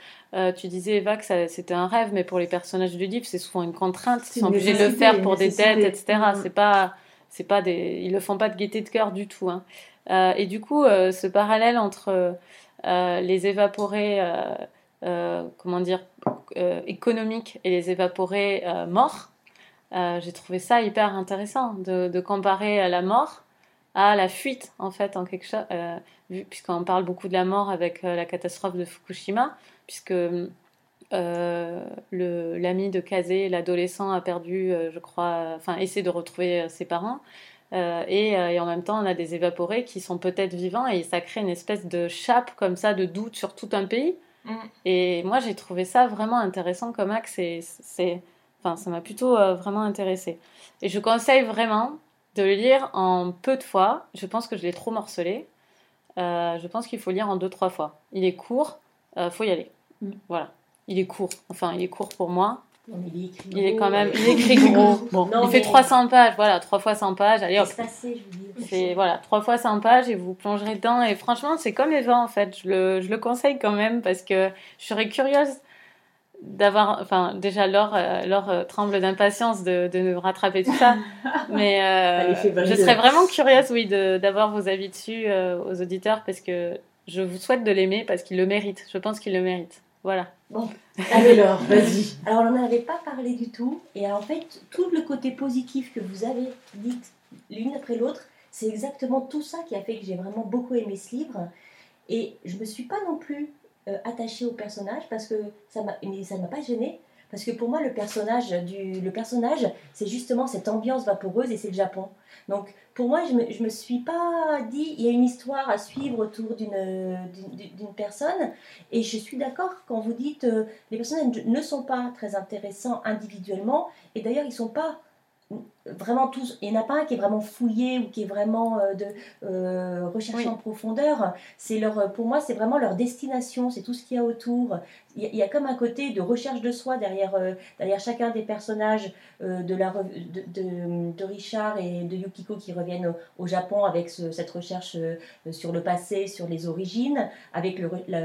tu disais Eva que c'était un rêve, mais pour les personnages du livre, c'est souvent une contrainte. Ils sont obligés de le faire pour des dettes, etc. Mm. C'est pas c'est pas des, ils le font pas de gaieté de cœur du tout. Hein. Euh, et du coup, euh, ce parallèle entre euh, les évaporés, comment dire, économiques et les évaporés morts, j'ai trouvé ça hyper intéressant de, de, comparer la mort à la fuite en fait en quelque chose, puisqu'on parle beaucoup de la mort avec la catastrophe de Fukushima, puisque euh, l'ami de Kazé, l'adolescent, a perdu, euh, je crois, enfin, essaie de retrouver euh, ses parents. Et, et, en même temps, on a des évaporés qui sont peut-être vivants et ça crée une espèce de chape comme ça de doute sur tout un pays. Mm. Et moi, j'ai trouvé ça vraiment intéressant comme axe. Et c'est, enfin, ça m'a plutôt vraiment intéressé. Et je conseille vraiment de le lire en peu de fois. Je pense que je l'ai trop morcelé. Je pense qu'il faut lire en deux, trois fois. Il est court, il faut y aller. Mm. Voilà il est court. Enfin, il est court pour moi. il, est écrit il est quand même, il (laughs) écrit gros. Bon, il fait 300 pages, voilà, 3 fois 100 pages. Allez hop. C'est voilà, 3 fois 100 pages et vous plongerez dedans. Et franchement, c'est comme Eva en fait. Je le, je le conseille quand même parce que je serais curieuse d'avoir, enfin déjà Laure, euh, Laure euh, tremble d'impatience de, de nous rattraper tout ça, (laughs) mais euh, je serais vraiment curieuse, oui, d'avoir vos avis dessus aux auditeurs parce que je vous souhaite de l'aimer parce qu'il le mérite. Je pense qu'il le mérite. Voilà. Allez Laure, vas-y. Alors, on n'en avait pas parlé du tout. Et en fait, tout le côté positif que vous avez dit l'une après l'autre, c'est exactement tout ça qui a fait que j'ai vraiment beaucoup aimé ce livre. Et je ne me suis pas non plus euh, attachée au personnage parce que ça ne m'a pas gênée. Parce que pour moi, le personnage, du, le personnage, c'est justement cette ambiance vaporeuse et c'est le Japon. Donc, pour moi, je me, je me suis pas dit, il y a une histoire à suivre autour d'une, d'une, personne. Et je suis d'accord quand vous dites, euh, les personnages ne sont pas très intéressants individuellement. Et d'ailleurs, ils sont pas vraiment tous. Il n'y en a pas un qui est vraiment fouillé ou qui est vraiment euh, de euh, recherché Oui. en profondeur. C'est leur, pour moi, c'est vraiment leur destination. C'est tout ce qu'il y a autour. Il y, a, il y a comme un côté de recherche de soi derrière, euh, derrière chacun des personnages euh, de, la, de, de, de Richard et de Yukiko qui reviennent au, au Japon avec ce- cette recherche euh, sur le passé, sur les origines, avec, le, la-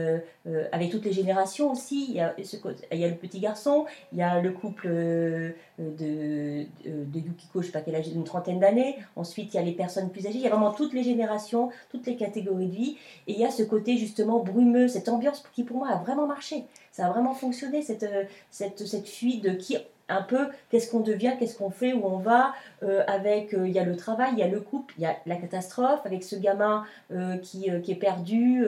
euh, avec toutes les générations aussi. Il y, a ce, il y a le petit garçon, il y a le couple euh, de, de, de Yukiko, je sais pas quel âge, une trentaine d'années. Ensuite, il y a les personnes plus âgées. Il y a vraiment toutes les générations, toutes les catégories de vie. Et il y a ce côté justement brumeux, cette ambiance qui pour moi a vraiment marché. Ça a vraiment fonctionné, cette, euh, cette, cette fuite de qui un peu qu'est-ce qu'on devient, qu'est-ce qu'on fait, où on va, euh, avec euh, il y a le travail, il y a le couple, il y a la catastrophe, avec ce gamin qui, qui est perdu,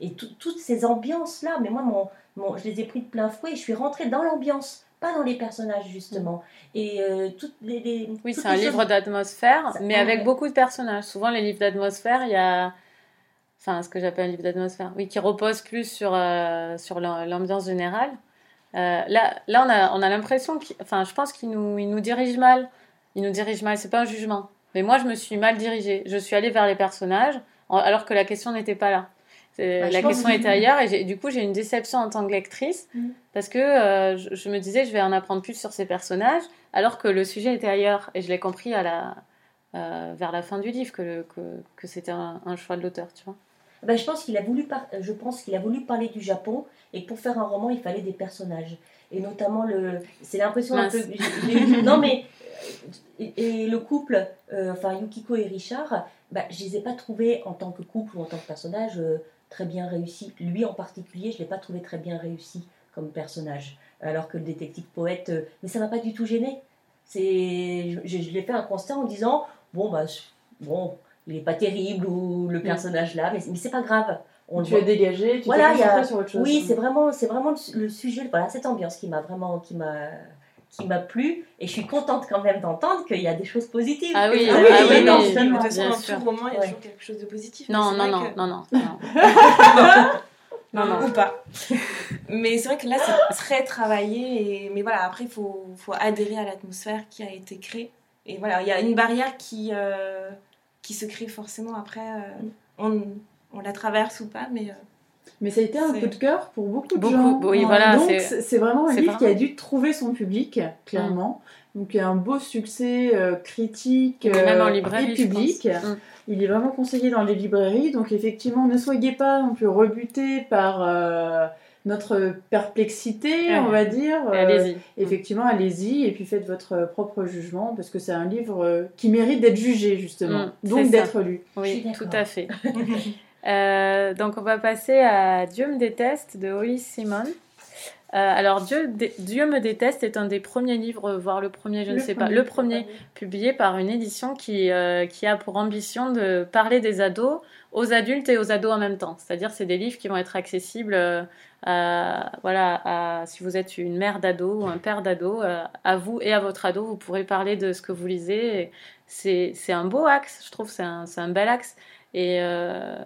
et tout- toutes ces ambiances-là. Mais moi, mon, mon, je les ai pris de plein fouet, et je suis rentrée dans l'ambiance, pas dans les personnages justement. Et euh, toutes les, les- Oui, c'est un livre d'atmosphère, mais ouais. avec beaucoup de personnages. Souvent, les livres d'atmosphère, il y a. Enfin, ce que j'appelle un livre d'atmosphère. Oui, qui repose plus sur, euh, sur l'am- l'ambiance générale. Euh, là, là, on a, on a l'impression. Enfin, je pense qu'il nous, il nous dirige mal. Il nous dirige mal, c'est pas un jugement. Mais moi, je me suis mal dirigée. Je suis allée vers les personnages, alors que la question n'était pas là. Bah, la question que- était ailleurs, et du coup, j'ai une déception en tant que lectrice, Mm. parce que euh, je, je me disais, je vais en apprendre plus sur ces personnages, alors que le sujet était ailleurs. Et je l'ai compris à la, euh, vers la fin du livre, que, le- que, que c'était un, un choix de l'auteur, tu vois. Ben, je pense qu'il a voulu par- je pense qu'il a voulu parler du Japon et que pour faire un roman il fallait des personnages et notamment le c'est l'impression un peu non mais et, le couple euh, enfin Yukiko et Richard ben, je les ai pas trouvés en tant que couple ou en tant que personnage euh, très bien réussis lui en particulier je l'ai pas trouvé très bien réussi comme personnage. Alors que le détective poète euh, mais ça m'a pas du tout gêné. C'est je, je l'ai fait un constat en disant bon bah bon il est pas terrible ou le personnage là mais, mais c'est pas grave. On Tu es dégagé, tu Voilà, t'es a- sur autre chose. Oui, c'est vraiment, c'est vraiment le, le sujet, voilà, cette ambiance qui m'a vraiment, qui m'a, qui m'a plu. Et je suis contente quand même d'entendre qu'il y a des choses positives. Ah oui, ah oui, oui, oui, non, oui. finalement. De toute façon, dans sûr. tout roman, il y a toujours quelque chose de positif. Non, non, non, que- non, non, non. (laughs) non, non, ou pas. Mais c'est vrai que là, c'est très travaillé. Et... Mais voilà, après, il faut, faut adhérer à l'atmosphère qui a été créée. Et voilà, il y a une barrière qui, euh, qui se crée forcément après. euh, on, on la traverse ou pas, mais. euh, Mais ça a été un coup de cœur pour beaucoup de Beaucoup, gens. oui, voilà, Donc c'est- vraiment un livre qui a dû trouver son public, clairement. Donc il y a un beau succès euh, critique Mais même en euh, librairie, et je public. pense. Mm. Il est vraiment conseillé dans les librairies. Donc effectivement, ne soyez pas non plus rebutés par euh, notre perplexité, Ouais. on va dire. Euh, Allez-y. Effectivement, allez-y et puis faites votre propre jugement parce que c'est un livre euh, qui mérite d'être jugé justement, Mm, donc d'être lu. Oui, tout à fait. (laughs) Euh, donc on va passer à Dieu me déteste de Holly Simon. Euh, alors Dieu, dé- Dieu me déteste est un des premiers livres, voire le premier, je ne sais pas, le premier publié par une édition qui, euh, qui a pour ambition de parler des ados aux adultes et aux ados en même temps. C'est-à-dire c'est des livres qui vont être accessibles à, voilà, à, si vous êtes une mère d'ado ou un père d'ado, à vous et à votre ado, vous pourrez parler de ce que vous lisez. C'est un beau axe, je trouve, c'est un, c'est un bel axe. Et euh,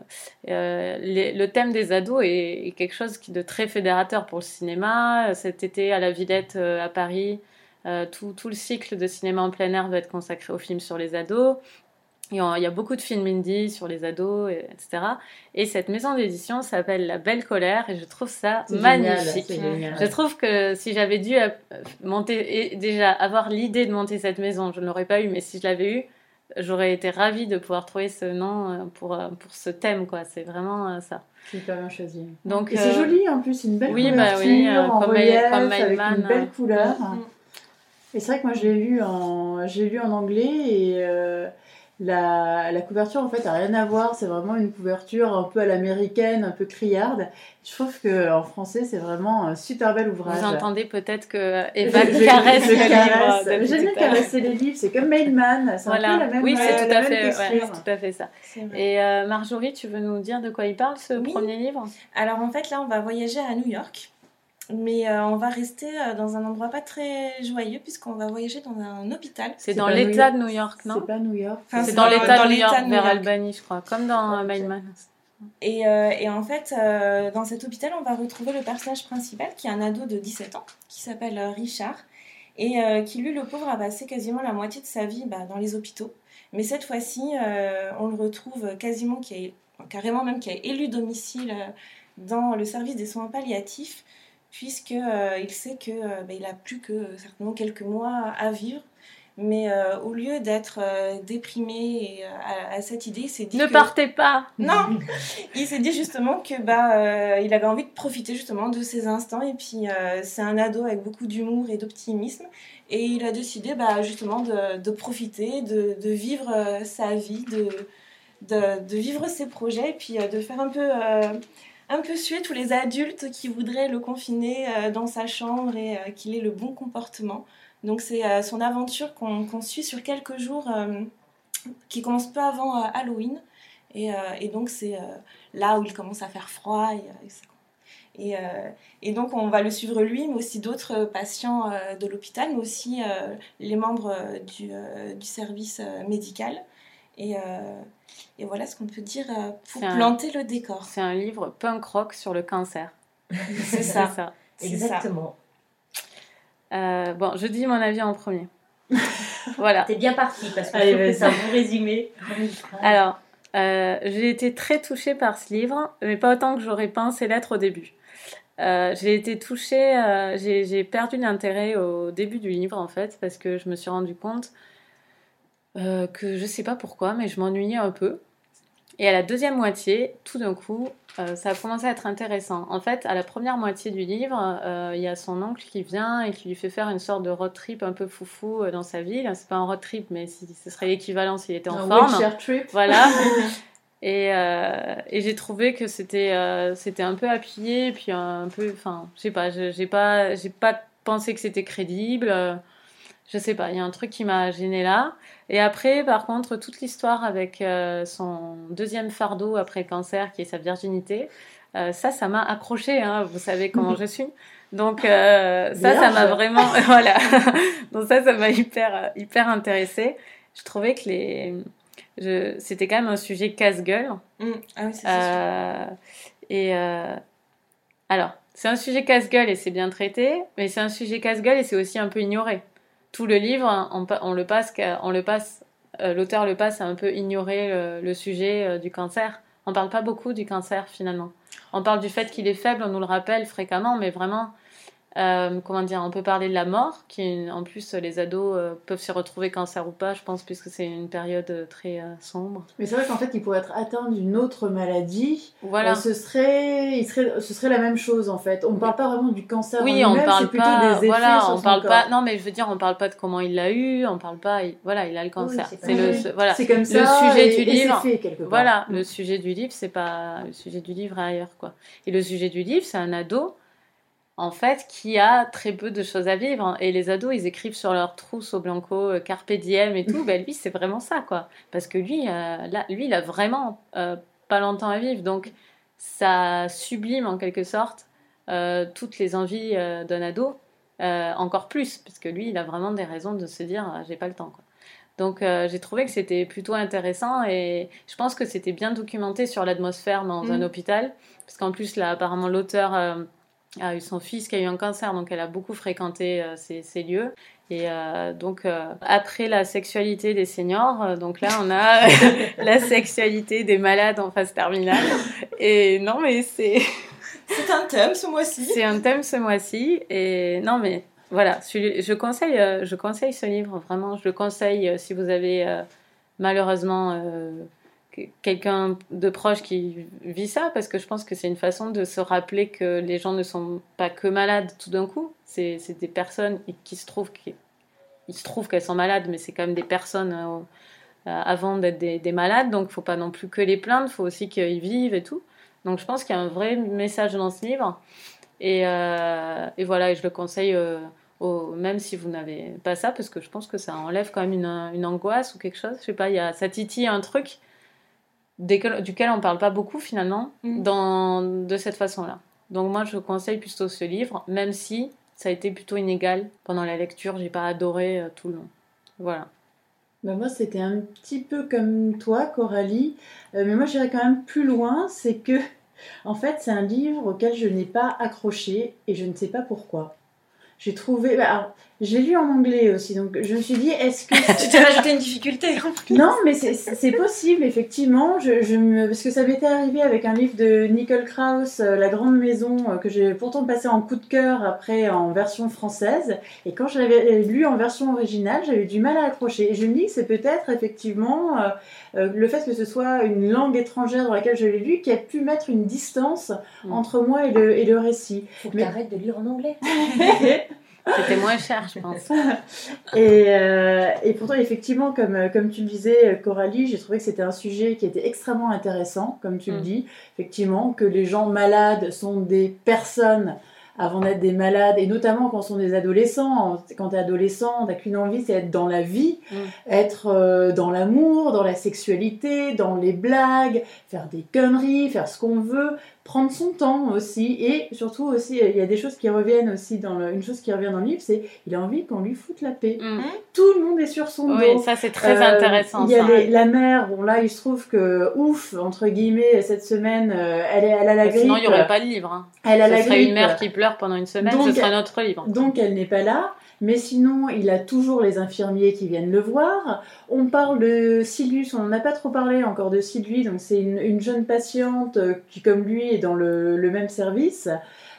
euh, les- le thème des ados est, est quelque chose de très fédérateur pour le cinéma. Cet été, à la Villette, euh, à Paris, tout, tout le cycle de cinéma en plein air va être consacré aux films sur les ados. Il y a beaucoup de films indie sur les ados, et- etc. Et cette maison d'édition s'appelle La Belle Colère et je trouve ça génial, magnifique. génial. Je trouve que si j'avais dû monter, et déjà avoir l'idée de monter cette maison, je ne l'aurais pas eu, mais si je l'avais eu, j'aurais été ravie de pouvoir trouver ce nom euh, pour, euh, pour ce thème, quoi. C'est vraiment euh, ça. Pas bien choisi. Donc, Et c'est joli en plus, une belle oui, couverture bah oui, euh, en comme relief, comme avec une belle euh, couleur. Mm. Et c'est vrai que moi je l'ai lu en, j'ai lu en anglais et euh, la, la couverture en fait a rien à voir. C'est vraiment une couverture un peu à l'américaine, un peu criarde. Je trouve que en français c'est vraiment un super bel ouvrage. Vous entendez peut-être que Eva je- caresse je le livre. caresse. depuis J'aime bien caresser les livres, c'est comme Mailman, c'est un peu la Voilà. même, Oui, c'est tout à fait, ouais, tout à fait ça. Et euh, Marjorie, tu veux nous dire de quoi il parle ce Oui. premier livre? Alors en fait là on va voyager à New York, mais euh, on va rester euh, dans un endroit pas très joyeux puisqu'on va voyager dans un hôpital. C'est dans l'État New de New York, non C'est pas New York. Enfin, C'est c'est dans l'État de New l'État York, vers. Albany, je crois, comme dans euh, Mailman. Et, euh, et en fait, euh, dans cet hôpital, on va retrouver le personnage principal qui est un ado de 17 ans, qui s'appelle euh, Richard, et euh, qui, lui, le pauvre, a passé quasiment la moitié de sa vie bah, dans les hôpitaux. Mais cette fois-ci, euh, on le retrouve quasiment, qui est, carrément même, qui a élu domicile dans le service des soins palliatifs, puisqu'il il sait qu'il il a plus que euh, certainement quelques mois à vivre. Mais euh, au lieu d'être euh, déprimé et, euh, à, à cette idée, il s'est dit Ne que... partez pas. Non, (laughs) il s'est dit justement que bah euh, il avait envie de profiter justement de ces instants. Et puis euh, c'est un ado avec beaucoup d'humour et d'optimisme. Et il a décidé bah, justement de, de profiter, de, de vivre euh, sa vie, de, de, de vivre ses projets. Et puis euh, de faire un peu euh, un peu suer tous les adultes qui voudraient le confiner euh, dans sa chambre et euh, qu'il ait le bon comportement. Donc c'est euh, son aventure qu'on suit sur quelques jours qui commence peu avant Halloween. Et, donc, c'est là où il commence à faire froid. Et, donc, on va le suivre lui, mais aussi d'autres patients de l'hôpital, mais aussi les membres du, service médical. Et, euh, et voilà ce qu'on peut dire euh, pour un- planter le décor. C'est un livre punk rock sur le cancer. (laughs) C'est ça. Exactement. Euh, bon, je dis mon avis en premier. (laughs) voilà. T'es bien parti parce que Allez, je trouve que c'est un bon résumé. (laughs) Alors, euh, j'ai été très touchée par ce livre, mais pas autant que j'aurais pensé l'être au début. Euh, j'ai été touchée, euh, j'ai j'ai perdu l'intérêt au début du livre en fait, parce que je me suis rendu compte euh, que je sais pas pourquoi, mais je m'ennuyais un peu. Et à la deuxième moitié, tout d'un coup, euh, ça a commencé à être intéressant. En fait, à la première moitié du livre, euh, il y a son oncle qui vient et qui lui fait faire une sorte de road trip un peu foufou dans sa ville. C'est pas un road trip, mais si- ce serait l'équivalent s'il était en Un forme. wheelchair trip. Voilà. (laughs) Et, euh, et j'ai trouvé que c'était c'était un peu appuyé, puis un peu, enfin, je sais pas, je- j'ai pas j'ai pas pensé que c'était crédible. Je sais pas, il y a un truc qui m'a gêné là. Et après, par contre, toute l'histoire avec euh, son deuxième fardeau après le cancer, qui est sa virginité, euh, ça, ça m'a accroché. Hein, vous savez comment je suis. Donc euh, ça, ça m'a vraiment, (laughs) voilà. Donc ça, ça m'a hyper hyper intéressée. Je trouvais que les je- c'était quand même un sujet casse-gueule. Mm. Ah oui, c'est sûr. Et alors, c'est un sujet casse-gueule et c'est bien traité, mais c'est un sujet casse-gueule et c'est aussi un peu ignoré. Tout le livre, hein, on, le passe, euh, l'auteur le passe à un peu ignorer le, sujet euh, du cancer. On parle pas beaucoup du cancer finalement. On parle du fait qu'il est faible, on nous le rappelle fréquemment, mais vraiment, euh, comment dire, on peut parler de la mort, qui en plus les ados euh, peuvent s'y retrouver cancer ou pas, je pense, puisque c'est une période euh, très sombre. Mais c'est vrai qu'en fait, il pourrait être atteint d'une autre maladie. Voilà. Ce, serait, il serait, ce serait la même chose en fait. On ne parle pas vraiment du cancer. Oui, en on parle pas. des Voilà, sur on parle corps. pas. Non, mais je veux dire, on parle pas de comment il l'a eu. On parle pas. il- Voilà, il a le cancer. c'est le. Ce- Voilà. C'est comme Le ça. sujet et- du et livre, fait quelque part. Voilà, Mm. le sujet du livre, c'est pas le sujet du livre ailleurs quoi. Et le sujet du livre, c'est un ado en fait qui a très peu de choses à vivre et les ados, ils écrivent sur leur trousse au blanco euh, carpe diem et tout, (laughs) ben lui, c'est vraiment ça quoi. Parce que lui euh, là, lui il a vraiment euh, pas longtemps à vivre donc ça sublime en quelque sorte toutes les envies d'un ado encore plus parce que lui, il a vraiment des raisons de se dire j'ai pas le temps quoi. Donc euh, j'ai trouvé que c'était plutôt intéressant et je pense que c'était bien documenté sur l'atmosphère dans un Mhm. hôpital parce qu'en plus là apparemment l'auteur euh, a eu son fils qui a eu un cancer donc elle a beaucoup fréquenté euh, ces, ces lieux et euh, donc euh, après la sexualité des seniors donc là on a (laughs) la sexualité des malades en phase terminale et non mais c'est (laughs) C'est un thème ce mois-ci. c'est un thème ce mois-ci et non mais voilà, je conseille, je conseille ce livre vraiment. Je le conseille si vous avez malheureusement quelqu'un de proche qui vit ça, parce que je pense que c'est une façon de se rappeler que les gens ne sont pas que malades tout d'un coup. C'est des personnes qui se trouvent qui, il se trouve qu'elles sont malades, mais c'est quand même des personnes euh, euh, avant d'être des, malades, donc faut pas non plus que les plaindre, il faut aussi qu'ils vivent et tout. Donc je pense qu'il y a un vrai message dans ce livre. Et, euh, et voilà, et je le conseille même si vous n'avez pas ça, parce que je pense que ça enlève quand même une, une angoisse ou quelque chose. Je sais pas, il y a, ça titille un truc duquel on parle pas beaucoup finalement, mm. dans, de cette façon-là. Donc moi, je conseille plutôt ce livre, même si ça a été plutôt inégal pendant la lecture. J'ai pas adoré euh, tout le long. Voilà. Bah moi, c'était un petit peu comme toi, Coralie. Euh, mais moi, j'irais quand même plus loin. C'est que, en fait, c'est un livre auquel je n'ai pas accroché et je ne sais pas pourquoi. J'ai trouvé. Bah, j'ai lu en anglais aussi, donc je me suis dit, est-ce que... (laughs) tu t'es rajouté une difficulté Non, mais c'est possible, effectivement. Je, je me... Parce que ça m'était arrivé avec un livre de Nicole Krauss, euh, La Grande Maison, euh, que j'ai pourtant passé en coup de cœur après en version française. Et quand je l'avais lu en version originale, j'avais du mal à accrocher. Et je me dis que c'est peut-être effectivement euh, le fait que ce soit une langue étrangère dans laquelle je l'ai lu qui a pu mettre une distance mm. entre moi et le, et le récit. Faut que mais... de lire en anglais. (laughs) (laughs) C'était moins cher, je pense. (laughs) et, euh, et, pourtant, effectivement, comme, comme tu le disais, Coralie, j'ai trouvé que c'était un sujet qui était extrêmement intéressant, comme tu le mm. dis. Effectivement, que les gens malades sont des personnes avant d'être des malades, et notamment quand sont des adolescents. Quand tu es adolescent, t'as qu'une envie, c'est être dans la vie, mm. être euh, dans l'amour, dans la sexualité, dans les blagues, faire des conneries, faire ce qu'on veut, prendre son temps aussi. Et surtout aussi il y a des choses qui reviennent aussi dans le, une chose qui revient dans le livre c'est il a envie qu'on lui foute la paix. Mm. tout le monde est sur son dos. oui ça c'est très euh, intéressant il y a la mère bon là il se trouve que ouf entre guillemets cette semaine euh, elle est elle a la grippe sinon il n'y aurait pas de livre hein. elle a ce la serait une mère qui pleure pendant une semaine ce serait notre livre donc elle n'est pas là mais sinon, il a toujours les infirmiers qui viennent le voir. On parle de Sylvus, on n'en a pas trop parlé encore de Sylvie, donc c'est une, jeune patiente euh, qui, comme lui, est dans le, même service.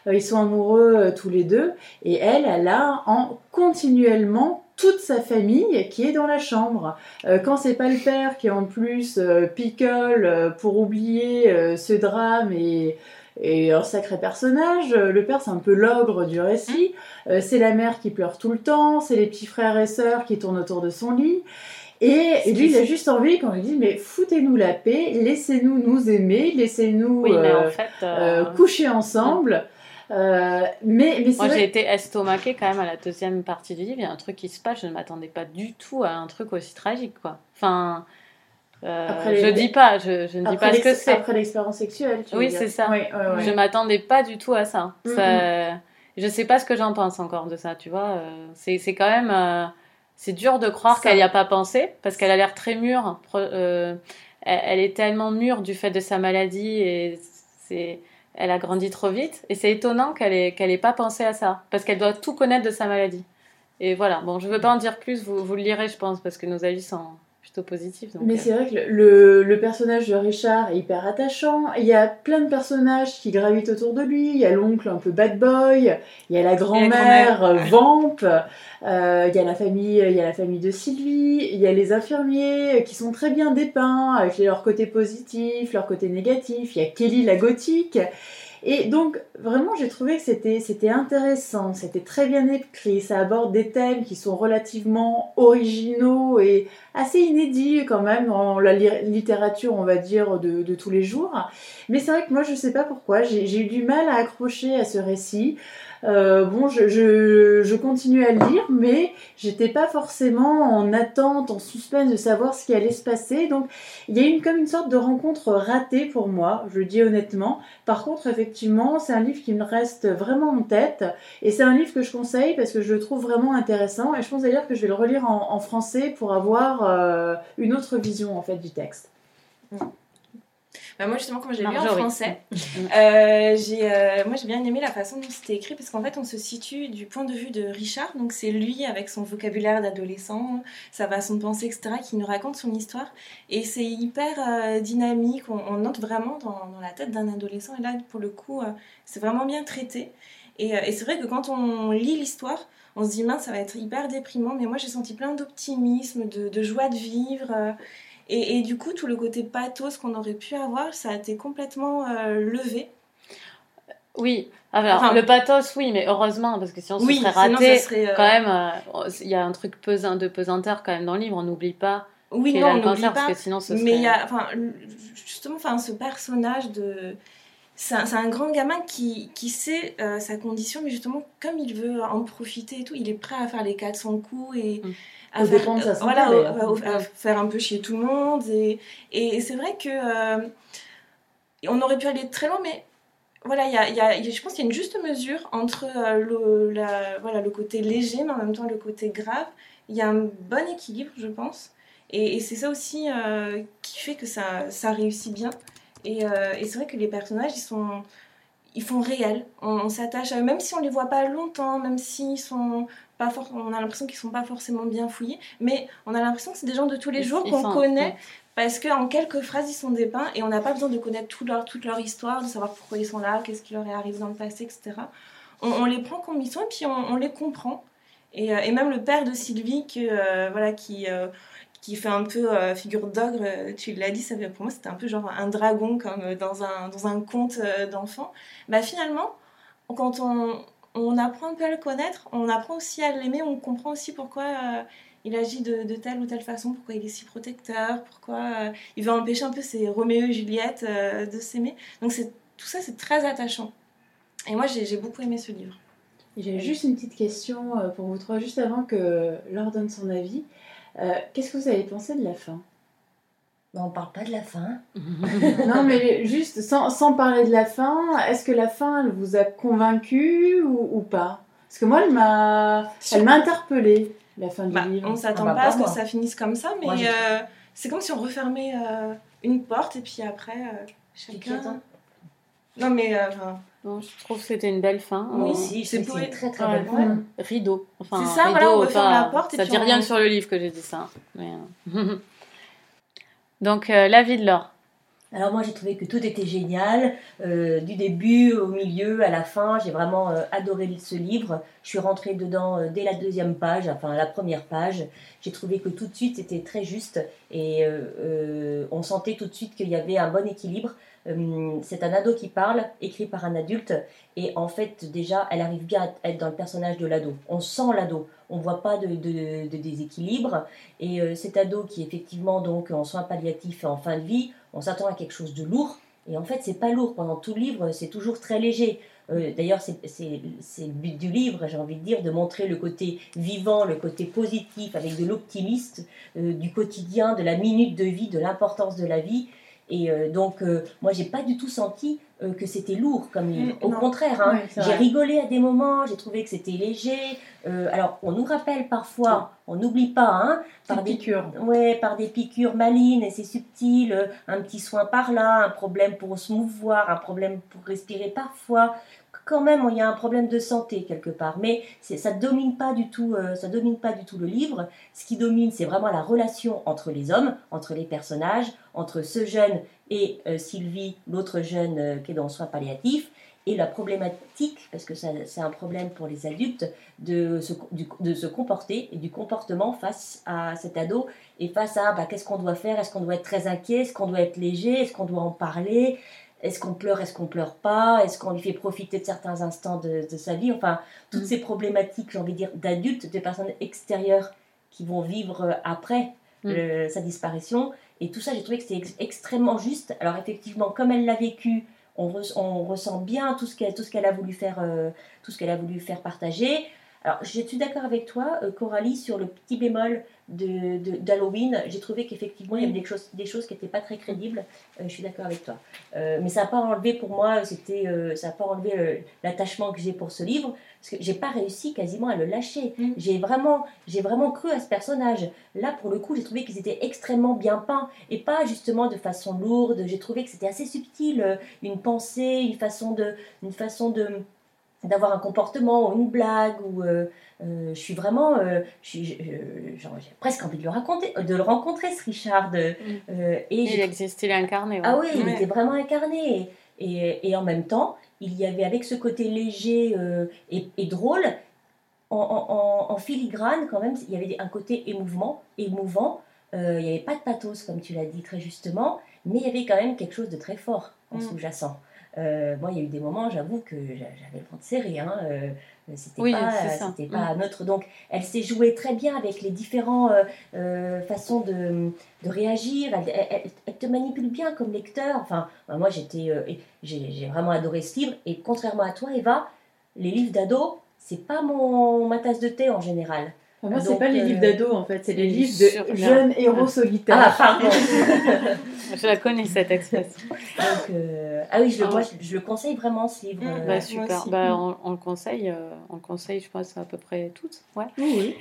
Euh, ils sont amoureux euh, tous les deux. Et elle, elle a en continuellement toute sa famille qui est dans la chambre. quand c'est pas le père qui en plus picole pour oublier ce drame et et un sacré personnage. Le père, c'est un peu l'ogre du récit. Euh, c'est la mère qui pleure tout le temps, c'est les petits frères et sœurs qui tournent autour de son lit. Et, lui, il a juste envie quand il dit mais foutez-nous la paix, laissez-nous nous aimer, laissez-nous euh, euh, coucher ensemble. mais, mais Moi, j'ai été estomaquée quand même à la deuxième partie du livre. Il y a un truc qui se passe, je ne m'attendais pas du tout à un truc aussi tragique, quoi. Enfin, euh, je dis pas, je, je ne dis pas ce que c'est. Après l'expérience sexuelle. Tu oui, c'est ça. Oui, Je m'attendais pas du tout à ça. Mm, ça mm. Je sais pas ce que j'en pense encore de ça, tu vois. Euh, c'est, quand même. Euh, c'est dur de croire qu'elle n'y a pas pensé, parce qu'elle a l'air très mûre. elle, elle, est tellement mûre du fait de sa maladie et c'est. Elle a grandi trop vite et c'est étonnant qu'elle ait, qu'elle ait pas pensé à ça parce qu'elle doit tout connaître de sa maladie. Et voilà, bon, je veux pas en dire plus, vous, vous le lirez, je pense, parce que nos avis sont, positif. Mais euh. c'est vrai que le, le, personnage de Richard est hyper attachant. Il y a plein de personnages qui gravitent autour de lui. Il y a l'oncle un peu bad boy. Il y a la grand-mère euh, vamp. Euh, il y a la famille, il y a la famille de Sylvie. Il y a les infirmiers qui sont très bien dépeints avec leur côté positif, leur côté négatif. Il y a Kelly la gothique. Et donc, vraiment, j'ai trouvé que c'était, c'était intéressant, c'était très bien écrit, ça aborde des thèmes qui sont relativement originaux et assez inédits quand même dans la littérature, on va dire, de, tous les jours. Mais c'est vrai que moi, je ne sais pas pourquoi, j'ai, eu du mal à accrocher à ce récit. Euh, bon, je, je, continue à le lire, mais j'étais pas forcément en attente, en suspense de savoir ce qui allait se passer. Donc, il y a une comme une sorte de rencontre ratée pour moi, je le dis honnêtement. Par contre, effectivement, c'est un livre qui me reste vraiment en tête, et c'est un livre que je conseille parce que je le trouve vraiment intéressant. Et je pense d'ailleurs que je vais le relire en, français pour avoir euh, une autre vision en fait du texte. Mm. Bah, moi, justement, quand j'ai lu en français, (laughs) euh, j'ai, euh, moi, j'ai bien aimé la façon dont c'était écrit parce qu'en fait, on se situe du point de vue de Richard. Donc, c'est lui avec son vocabulaire d'adolescent, sa façon de penser, etc., qui nous raconte son histoire. Et c'est hyper euh, dynamique. On, on, entre vraiment dans, dans la tête d'un adolescent. Et là, pour le coup, c'est vraiment bien traité. Et, et c'est vrai que quand on lit l'histoire, on se dit mince, ça va être hyper déprimant, mais moi j'ai senti plein d'optimisme, de, joie de vivre. Euh, et, du coup, tout le côté pathos qu'on aurait pu avoir, ça a été complètement levé. Oui, alors le pathos, oui, mais heureusement, parce que sinon ce serait raté. Serait, Quand même, il y a un truc pesant, de pesanteur quand même dans le livre, on n'oublie pas oui, non, on cancer, pas. Parce que sinon, ce Mais il y a, enfin, justement, enfin, ce personnage de. C'est un, grand gamin qui, qui sait euh, sa condition, mais justement, comme il veut en profiter et tout, il est prêt à faire les 400 coups et mm. à, faire, euh, voilà, à, faire un peu chier tout le monde. Et, et c'est vrai que euh, on aurait pu aller très loin, mais voilà, y a, y a, je pense qu'il y a une juste mesure entre le, la, voilà, le côté léger, mais en même temps le côté grave. Il y a un bon équilibre, je pense. Et, c'est ça aussi euh, qui fait que ça, ça réussit bien. Et, euh, et c'est vrai que les personnages, ils sont ils font réels. On, s'attache à eux, même si on les voit pas longtemps, même s'ils sont pas for on a l'impression qu'ils sont pas forcément bien fouillés, mais on a l'impression que c'est des gens de tous les jours qu'on connaît. Parce qu'en quelques phrases, ils sont dépeints et on n'a pas besoin de connaître tout leur, toute leur histoire, de savoir pourquoi ils sont là, qu'est-ce qui leur est arrivé dans le passé, etc. On, les prend comme ils sont et puis on, les comprend. Et, euh, et, même le père de Sylvie, que, voilà, qui, qui fait un peu euh, figure d'ogre, euh, tu l'as dit, ça, pour moi c'était un peu genre un dragon comme euh, dans un, dans un conte d'enfant. Bah finalement, quand on, on, apprend un peu à le connaître, on apprend aussi à l'aimer, on comprend aussi pourquoi il agit de, telle ou telle façon, pourquoi il est si protecteur, pourquoi il veut empêcher un peu ces Roméo et Juliette de s'aimer. Donc tout ça c'est très attachant. Et moi j'ai, beaucoup aimé ce livre. J'ai juste une petite question pour vous trois, juste avant que Laure donne son avis. Euh, qu'est-ce que vous avez pensé de la fin? On ne parle pas de la fin. (laughs) non, mais juste sans, sans parler de la fin, est-ce que la fin, elle vous a convaincu ou, pas? Parce que moi, elle m'a, elle m'a interpellée, la fin du bah, livre. On ne s'attend ah bah, pas à ce que ça finisse comme ça, mais euh, c'est comme si on refermait euh, une porte et puis après, chacun... Non, mais je trouve que c'était une belle fin. Oui, si, c'est très très belle fin. Rideau. Enfin, c'est ça, voilà, on referme la porte. Ça dit rien sur le livre que j'ai dit ça. Mais... Euh. (laughs) Donc, euh, la vie de Laure. Alors moi j'ai trouvé que tout était génial, euh, du début au milieu à la fin, j'ai vraiment adoré ce livre. Je suis rentrée dedans dès la deuxième page, enfin la première page. J'ai trouvé que tout de suite c'était très juste et on sentait tout de suite qu'il y avait un bon équilibre. Euh, c'est un ado qui parle, écrit par un adulte, et en fait déjà, elle arrive bien à être dans le personnage de l'ado. On sent l'ado, on voit pas de, déséquilibre, et euh, cet ado qui effectivement donc en soins palliatifs et en fin de vie, on s'attend à quelque chose de lourd, et en fait c'est pas lourd. Pendant tout le livre, c'est toujours très léger. Euh, d'ailleurs, c'est le but du livre, j'ai envie de dire, de montrer le côté vivant, le côté positif, avec de l'optimiste, du quotidien, de la minute de vie, de l'importance de la vie. Et euh, donc, euh, moi, j'ai pas du tout senti euh, que c'était lourd comme livre. Mm, Au contraire, hein, j'ai rigolé à des moments, j'ai trouvé que c'était léger. alors, on nous rappelle parfois, on n'oublie pas, hein, par des piqûres. Ouais, par des piqûres malines et c'est subtil, un petit soin par là, un problème pour se mouvoir, un problème pour respirer parfois quand même, il y a un problème de santé quelque part. Mais ça domine pas du tout, euh, domine pas du tout le livre. Ce qui domine, c'est vraiment la relation entre les hommes, entre les personnages, entre ce jeune et euh, Sylvie, l'autre jeune euh, qui est dans le soin palliatif, et la problématique, parce que c'est un problème pour les adultes, de se, de se, comporter et du comportement face à cet ado et face à bah, qu'est-ce qu'on doit faire, est-ce qu'on doit être très inquiet, est-ce qu'on doit être léger, est-ce qu'on doit en parler, est-ce qu'on pleure, est-ce qu'on pleure pas Est-ce qu'on lui fait profiter de certains instants de, sa vie Enfin, toutes mm. ces problématiques, j'ai envie de dire, d'adultes, de personnes extérieures qui vont vivre euh, après mm. sa disparition. Et tout ça, j'ai trouvé que c'était extrêmement juste. Alors effectivement, comme elle l'a vécu, on, ressent bien tout ce qu'elle a voulu faire, euh, tout ce qu'elle a voulu faire partager. Alors, je suis d'accord avec toi, euh, Coralie, sur le petit bémol d'Halloween. De, J'ai trouvé qu'effectivement, il y avait des choses, des choses qui n'étaient pas très crédibles. Euh, je suis d'accord avec toi. Euh, mais ça n'a pas enlevé pour moi, c'était, ça n'a pas enlevé l'attachement que j'ai pour ce livre, parce que j'ai pas réussi quasiment à le lâcher. Mm. J'ai vraiment, j'ai vraiment cru à ce personnage. Là, pour le coup, j'ai trouvé qu'ils étaient extrêmement bien peints et pas justement de façon lourde. J'ai trouvé que c'était assez subtil, une pensée, une façon de, une façon de d'avoir un comportement ou une blague ou euh, euh, je suis vraiment euh, j'ai presque envie de le raconter de le rencontrer ce Richard mm. et il existait il est incarné ah oui il était vraiment incarné et, et, en même temps il y avait avec ce côté léger et, et, drôle en, filigrane, quand même, il y avait un côté émouvant, émouvant. Euh, il n'y avait pas de pathos, comme tu l'as dit très justement, mais il y avait quand même quelque chose de très fort en mm. sous-jacent. Euh, moi, il y a eu des moments, j'avoue, que j'avais le ventre serré. Hein, euh, c'était pas, c'était pas mm. neutre. Donc, elle s'est jouée très bien avec les différentes façons de, de réagir. Elle, elle, te manipule bien comme lecteur. Enfin, moi, j'étais, j'ai vraiment adoré ce livre. Et contrairement à toi, Eva, les livres d'ado, c'est pas mon, ma tasse de thé en général. Moi, c'est pas les livres euh, d'ado en fait, c'est les livres de jeunes héros solitaires. Ah, pardon. (laughs) je la connais cette expression. Euh, ah oui, je le, ah je, le conseille vraiment ce livre. Bah, euh, super. Bah, on, le conseille, on le conseille, je pense, à peu près toutes. Ouais. Oui.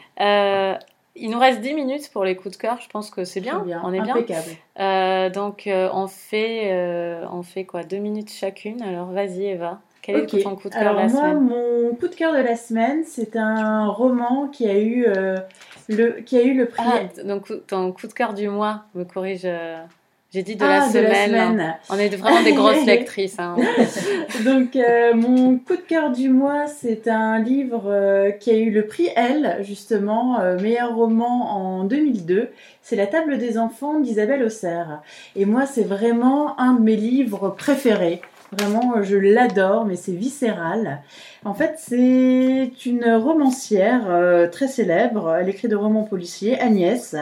il nous reste 10 minutes pour les coups de cœur. Je pense que c'est bien. bien. On est Impeccable. bien. donc, on, fait, on fait quoi? Deux minutes chacune. Alors, vas-y, Eva. Quel est ton coup de cœur de la moi, Mon coup de cœur de la semaine, c'est un roman qui a eu, euh, le, qui a eu le prix. Ah, donc ton coup de cœur du mois, me corrige. Euh, j'ai dit de, la, ah, semaine. On est vraiment des grosses (laughs) lectrices. Hein. (laughs) donc euh, mon coup de cœur du mois, c'est un livre qui a eu le prix Elle, justement, meilleur roman en 2002. C'est La table des enfants d'Isabelle Auxerre. Et moi, c'est vraiment un de mes livres préférés. Vraiment, je l'adore, mais c'est viscéral. En fait, c'est une romancière euh, très célèbre. Elle écrit de romans policiers, Agnès,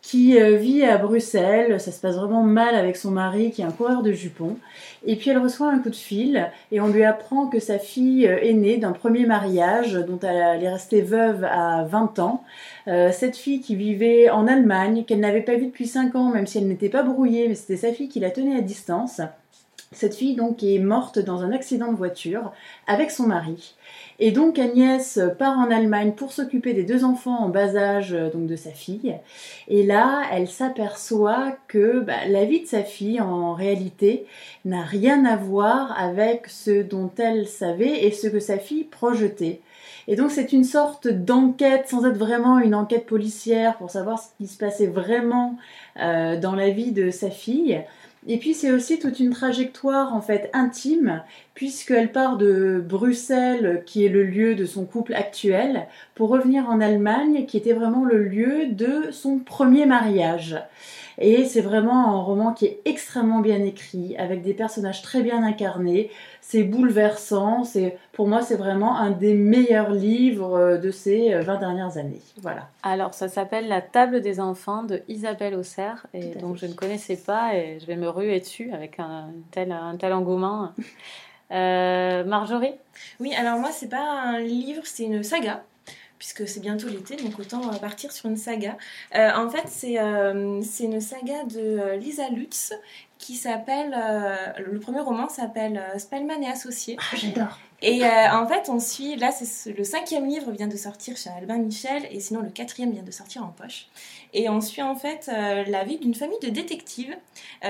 qui euh, vit à Bruxelles. Ça se passe vraiment mal avec son mari, qui est un coureur de jupons. Et puis elle reçoit un coup de fil et on lui apprend que sa fille euh, est née d'un premier mariage dont elle est restée veuve à 20 ans. cette fille qui vivait en Allemagne, qu'elle n'avait pas vue depuis 5 ans, même si elle n'était pas brouillée, mais c'était sa fille qui la tenait à distance. Cette fille donc est morte dans un accident de voiture avec son mari. Et donc Agnès part en Allemagne pour s'occuper des deux enfants en bas âge euh, donc de sa fille. Et là, elle s'aperçoit que bah, la vie de sa fille en réalité n'a rien à voir avec ce dont elle savait et ce que sa fille projetait. Et donc c'est une sorte d'enquête sans être vraiment une enquête policière pour savoir ce qui se passait vraiment euh, dans la vie de sa fille. Et puis c'est aussi toute une trajectoire en fait intime, puisqu'elle part de Bruxelles, qui est le lieu de son couple actuel, pour revenir en Allemagne, qui était vraiment le lieu de son premier mariage. Et c'est vraiment un roman qui est extrêmement bien écrit, avec des personnages très bien incarnés. C'est bouleversant. C'est, pour moi, c'est vraiment un des meilleurs livres euh, de ces 20 euh, dernières années. Voilà. Alors, ça s'appelle La table des enfants de Isabelle Auxerre. Et donc, je ne connaissais pas et je vais me ruer dessus avec un tel, un tel engouement. (laughs) Euh, Marjorie? Oui, alors moi, c'est pas un livre, c'est une saga puisque c'est bientôt l'été, donc autant partir sur une saga. Euh, en fait, c'est euh, c'est une saga de euh, Lisa Lutz qui s'appelle. le premier roman s'appelle Spellman et Associés. Ah, j'adore! Et en fait, on suit. Là, c'est le cinquième livre vient de sortir chez Albin Michel, et sinon le quatrième vient de sortir en poche. Et on suit en fait la vie d'une famille de détectives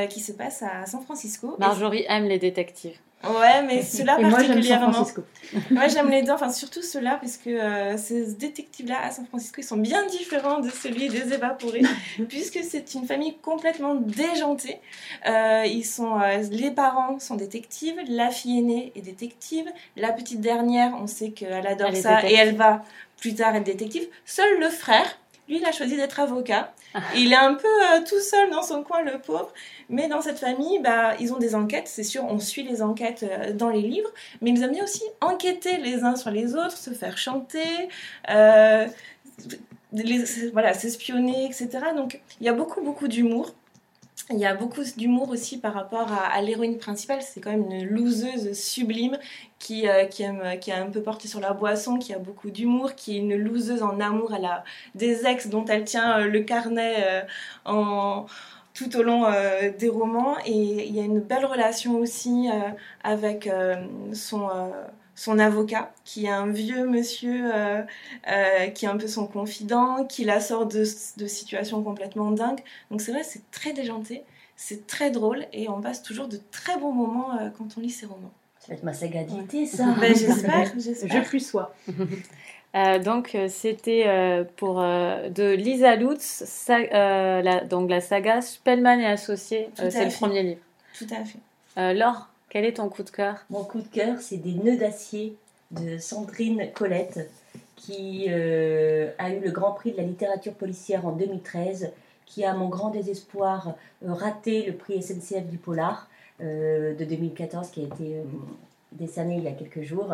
qui se passe à San Francisco. Marjorie aime les détectives. Ouais, mais ceux-là particulièrement. Moi, j'aime Moi, j'aime les deux, enfin surtout ceux-là, parce que euh, ces détectives-là à San Francisco, ils sont bien différents de celui des évaporés, (laughs) puisque c'est une famille complètement déjantée. Euh, ils sont, euh, les parents sont détectives, la fille aînée est détective, la petite dernière, on sait qu'elle adore ça et elle va plus tard être détective. Seul le frère, lui, il a choisi d'être avocat. Il est un peu tout seul dans son coin, le pauvre. Mais dans cette famille, bah, ils ont des enquêtes, c'est sûr, on suit les enquêtes euh, dans les livres, mais ils aiment bien aussi enquêter les uns sur les autres, se faire chanter, euh, voilà, s'espionner, etc. Donc il y a beaucoup, beaucoup d'humour. Il y a beaucoup d'humour aussi par rapport à, l'héroïne principale. C'est quand même une loseuse sublime qui, euh, qui, aime, qui est un peu portée sur la boisson, qui a beaucoup d'humour, qui est une loseuse en amour. Elle a des ex dont elle tient le carnet en tout au long euh, des romans. Et il y a une belle relation aussi euh, avec euh, son, son avocat, qui est un vieux monsieur qui est un peu son confident, qui la sort de, de situations complètement dingues. Donc c'est vrai, c'est très déjanté, c'est très drôle et on passe toujours de très bons moments quand on lit ces romans. Ça va être ma saga ça. Ben, j'espère, (laughs) j'espère. Je plus sois. (laughs) Euh, donc euh, c'était euh, pour de Lisa Lutz, la, donc la saga Spellman et associés. c'est le premier livre. Tout à fait. Laure, quel est ton coup de cœur? Mon coup de cœur, c'est des nœuds d'acier de Sandrine Colette qui euh, a eu le Grand Prix de la littérature policière en 2013, qui a, à mon grand désespoir, euh, raté le prix SNCF du Polar euh, de 2014, qui a été décerné il y a quelques jours.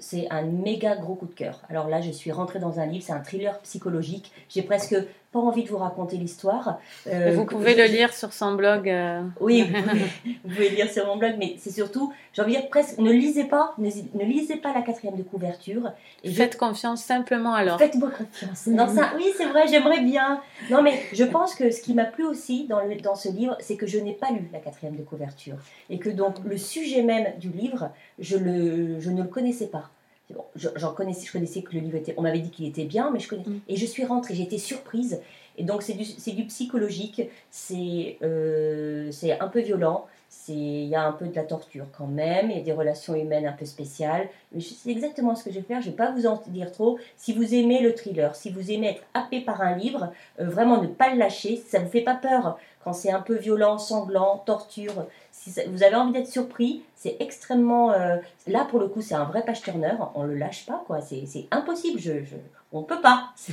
C'est un méga gros coup de cœur. Alors là, je suis rentrée dans un livre, c'est un thriller psychologique. J'ai presque pas envie de vous raconter l'histoire. Euh, Vous pouvez le lire sur son blog. euh, Oui, (laughs) vous pouvez, vous pouvez le lire sur mon blog, mais c'est surtout, j'ai envie de dire presque, ne lisez pas, ne, ne lisez pas la quatrième de couverture. Et je- Faites confiance simplement alors. Faites-moi confiance. Non, ça, oui, c'est vrai, j'aimerais bien. Non, mais je pense que ce qui m'a plu aussi dans, le- dans ce livre, c'est que je n'ai pas lu la quatrième de couverture. Et que donc, le sujet même du livre, je, le, je ne le connaissais pas. Bon, j'en connaissais, je connaissais que le livre était. On m'avait dit qu'il était bien, mais je connais. Mm. Et je suis rentrée, j'ai été surprise. Et donc, c'est du, du psychologique, c'est euh, c'est un peu violent, c'est- il y a un peu de la torture quand même, il y a des relations humaines un peu spéciales. Mais je- C'est exactement ce que je vais faire, je ne vais pas vous en dire trop. Si vous aimez le thriller, si vous aimez être happé par un livre, euh, vraiment ne pas le lâcher, ça ne vous fait pas peur quand c'est un peu violent, sanglant, torture, si ça- vous avez envie d'être surpris, c'est extrêmement... euh, là, pour le coup, c'est un vrai page-turner, on ne le lâche pas, quoi. C'est c'est impossible, je, je- on ne peut pas. C'est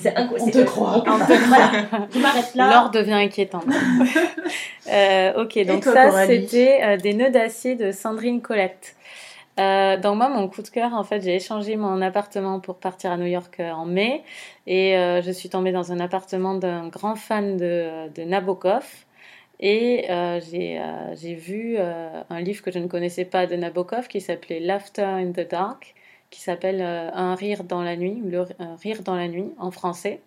c'est inco- (laughs) On c'est- te croit. on peut- voilà, je m'arrête là. L'or devient inquiétant. (laughs) Euh, ok, donc toi, ça c'était euh, des nœuds d'acier de Sandrine Colette. Euh, donc moi, mon coup de cœur, en fait, j'ai échangé mon appartement pour partir à New York euh, en mai et euh, je suis tombée dans un appartement d'un grand fan de, de Nabokov et euh, j'ai euh, vu euh, un livre que je ne connaissais pas de Nabokov qui s'appelait Laughter in the Dark, qui s'appelle Un rire dans la nuit, ou le rire dans la nuit en français.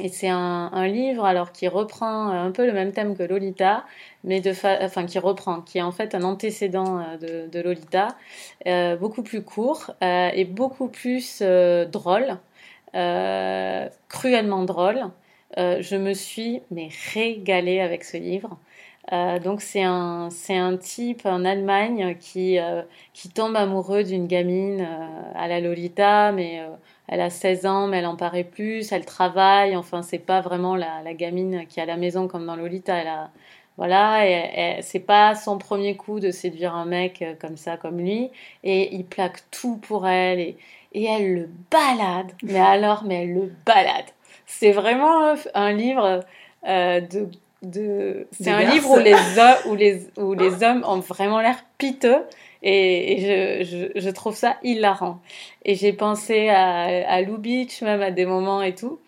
Et c'est un, un livre alors qui reprend euh, un peu le même thème que Lolita, mais de fa- enfin qui reprend, qui est en fait un antécédent euh, de, de Lolita, euh, beaucoup plus court euh, et beaucoup plus euh, drôle, euh, cruellement drôle. Je me suis mais régalée avec ce livre. Euh, donc c'est un c'est un type en Allemagne qui euh, qui tombe amoureux d'une gamine euh, à la Lolita, mais elle a 16 ans, mais elle en paraît plus, elle travaille, enfin, c'est pas vraiment la, la gamine qui est à la maison comme dans Lolita, elle a, voilà, et, et c'est pas son premier coup de séduire un mec euh, comme ça, comme lui, et il plaque tout pour elle, et, et elle le balade, mais (laughs) alors, mais elle le balade. C'est vraiment un, livre euh, de, de, c'est un livre où les, ho- où les, où les hommes ont vraiment l'air piteux, et, je, je, trouve ça hilarant. Et j'ai pensé à, à Lou Beach, même à des moments et tout.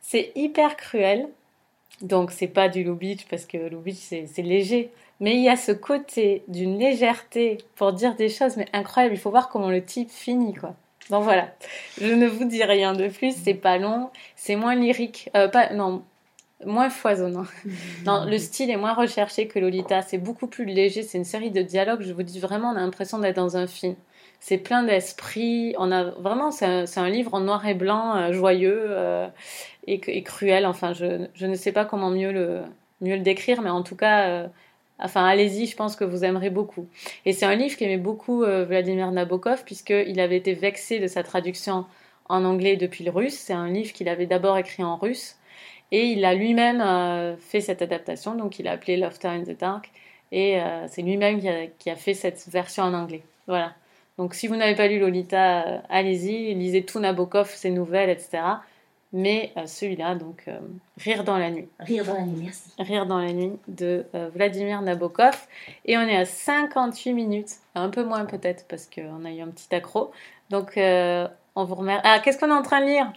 C'est hyper cruel. Donc, c'est pas du Lou Beach parce que Lou Beach, c'est c'est léger. Mais il y a ce côté d'une légèreté pour dire des choses, mais incroyable. Il faut voir comment le type finit, quoi. Donc voilà. Je ne vous dis rien de plus. C'est pas long. C'est moins lyrique. Euh, pas, non, moins foisonnant. (laughs) Non, le style est moins recherché que Lolita. C'est beaucoup plus léger. C'est une série de dialogues. Je vous dis vraiment, on a l'impression d'être dans un film. C'est plein d'esprit. On a vraiment, c'est un, livre en noir et blanc, euh, joyeux euh, et, et cruel. Enfin, je, je ne sais pas comment mieux le, mieux le décrire, mais en tout cas, euh, enfin, allez-y. Je pense que vous aimerez beaucoup. Et c'est un livre qu'aimait beaucoup Vladimir Nabokov puisqu'il avait été vexé de sa traduction en anglais depuis le russe. C'est un livre qu'il avait d'abord écrit en russe. Et il a lui-même euh, fait cette adaptation, donc il a appelé Laughter in the Dark, et euh, c'est lui-même qui a, qui a fait cette version en anglais. Voilà. Donc si vous n'avez pas lu Lolita, euh, allez-y, lisez tout Nabokov, ses nouvelles, etc. Mais celui-là, donc Rire dans la nuit. Rire dans la nuit, merci. Rire dans la nuit de Vladimir Nabokov. Et on est à 58 minutes, un peu moins peut-être parce qu'on a eu un petit accro. Donc on vous remercie. Ah, qu'est-ce qu'on est en train de lire?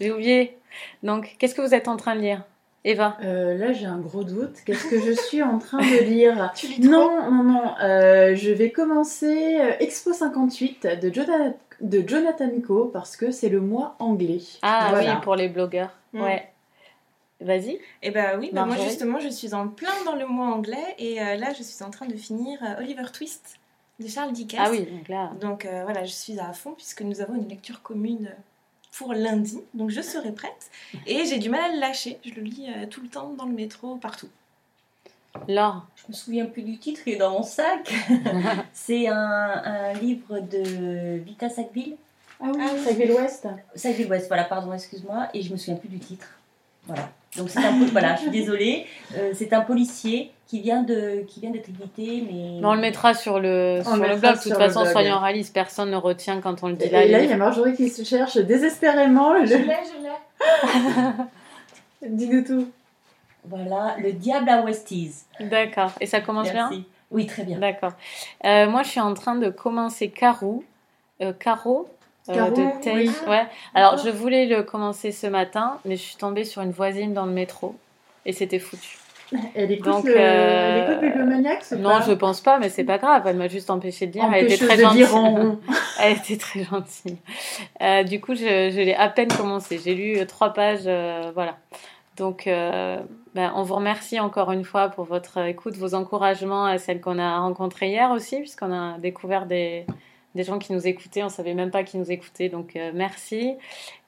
J'ai oublié. Donc, qu'est-ce que vous êtes en train de lire? Eva? Euh, là, j'ai un gros doute. Qu'est-ce que je suis en train de lire? (laughs) Tu lis trop Non, non, non. euh, je vais commencer euh, Expo 58 de Jonathan, de Jonathan Coe parce que c'est le mois anglais. Ah Voilà. oui, pour les blogueurs. Mm. Ouais. Vas-y. Et bah oui, bah moi justement je suis en plein dans le mois anglais et euh, là je suis en train de finir euh, Oliver Twist de Charles Dickens. Ah oui, donc là. Donc euh, voilà, je suis à fond puisque nous avons une lecture commune pour lundi, donc je serai prête. Et j'ai du mal à le lâcher, je le lis euh, tout le temps dans le métro, partout. Laure. Je me souviens plus du titre, il est dans mon sac. (laughs) c'est un, un livre de Vita Sackville. Ah oui, Ah oui. Sackville West. Sackville West, voilà, pardon, excuse-moi. Et je me souviens plus du titre. Voilà. Donc c'est un voilà, je suis désolée. Euh, c'est un policier qui vient de qui vient d'être évité, mais Mais on le mettra sur le, On sur le blog. De toute façon, blog. soyons réalistes, personne ne retient quand on le dit Et là. là, les il y a Marjorie qui se cherche désespérément. Je Le... l'ai, je l'ai. (laughs) Dis-nous tout. voilà, le diable à Westies. D'accord. Et ça commence bien? Merci. Oui, très bien. D'accord. Euh, moi, je suis en train de commencer Carou. Euh, Caro euh, de oui. Ouais. Alors, je voulais le commencer ce matin, mais je suis tombée sur une voisine dans le métro. Et c'était foutu. Elle écoute, Donc, le... euh, elle écoute ou Non, pas je pense pas, mais c'est pas grave. Elle m'a juste empêché de lire. Elle était très gentille. (laughs) Elle était très gentille. Euh, du coup, je, je l'ai à peine commencé. J'ai lu euh, trois pages, euh, voilà. Donc, ben, on vous remercie encore une fois pour votre écoute, vos encouragements à celles qu'on a rencontrées hier aussi, puisqu'on a découvert des, des gens qui nous écoutaient. On savait même pas qui nous écoutaient, donc euh, merci.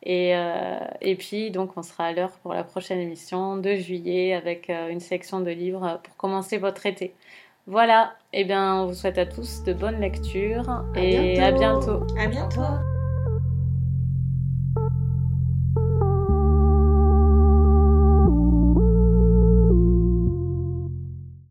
Et, euh, et puis, donc, on sera à l'heure pour la prochaine émission de juillet avec euh, une section de livres pour commencer votre été. Voilà, et bien, on vous souhaite à tous de bonnes lectures et à bientôt. bientôt. À bientôt.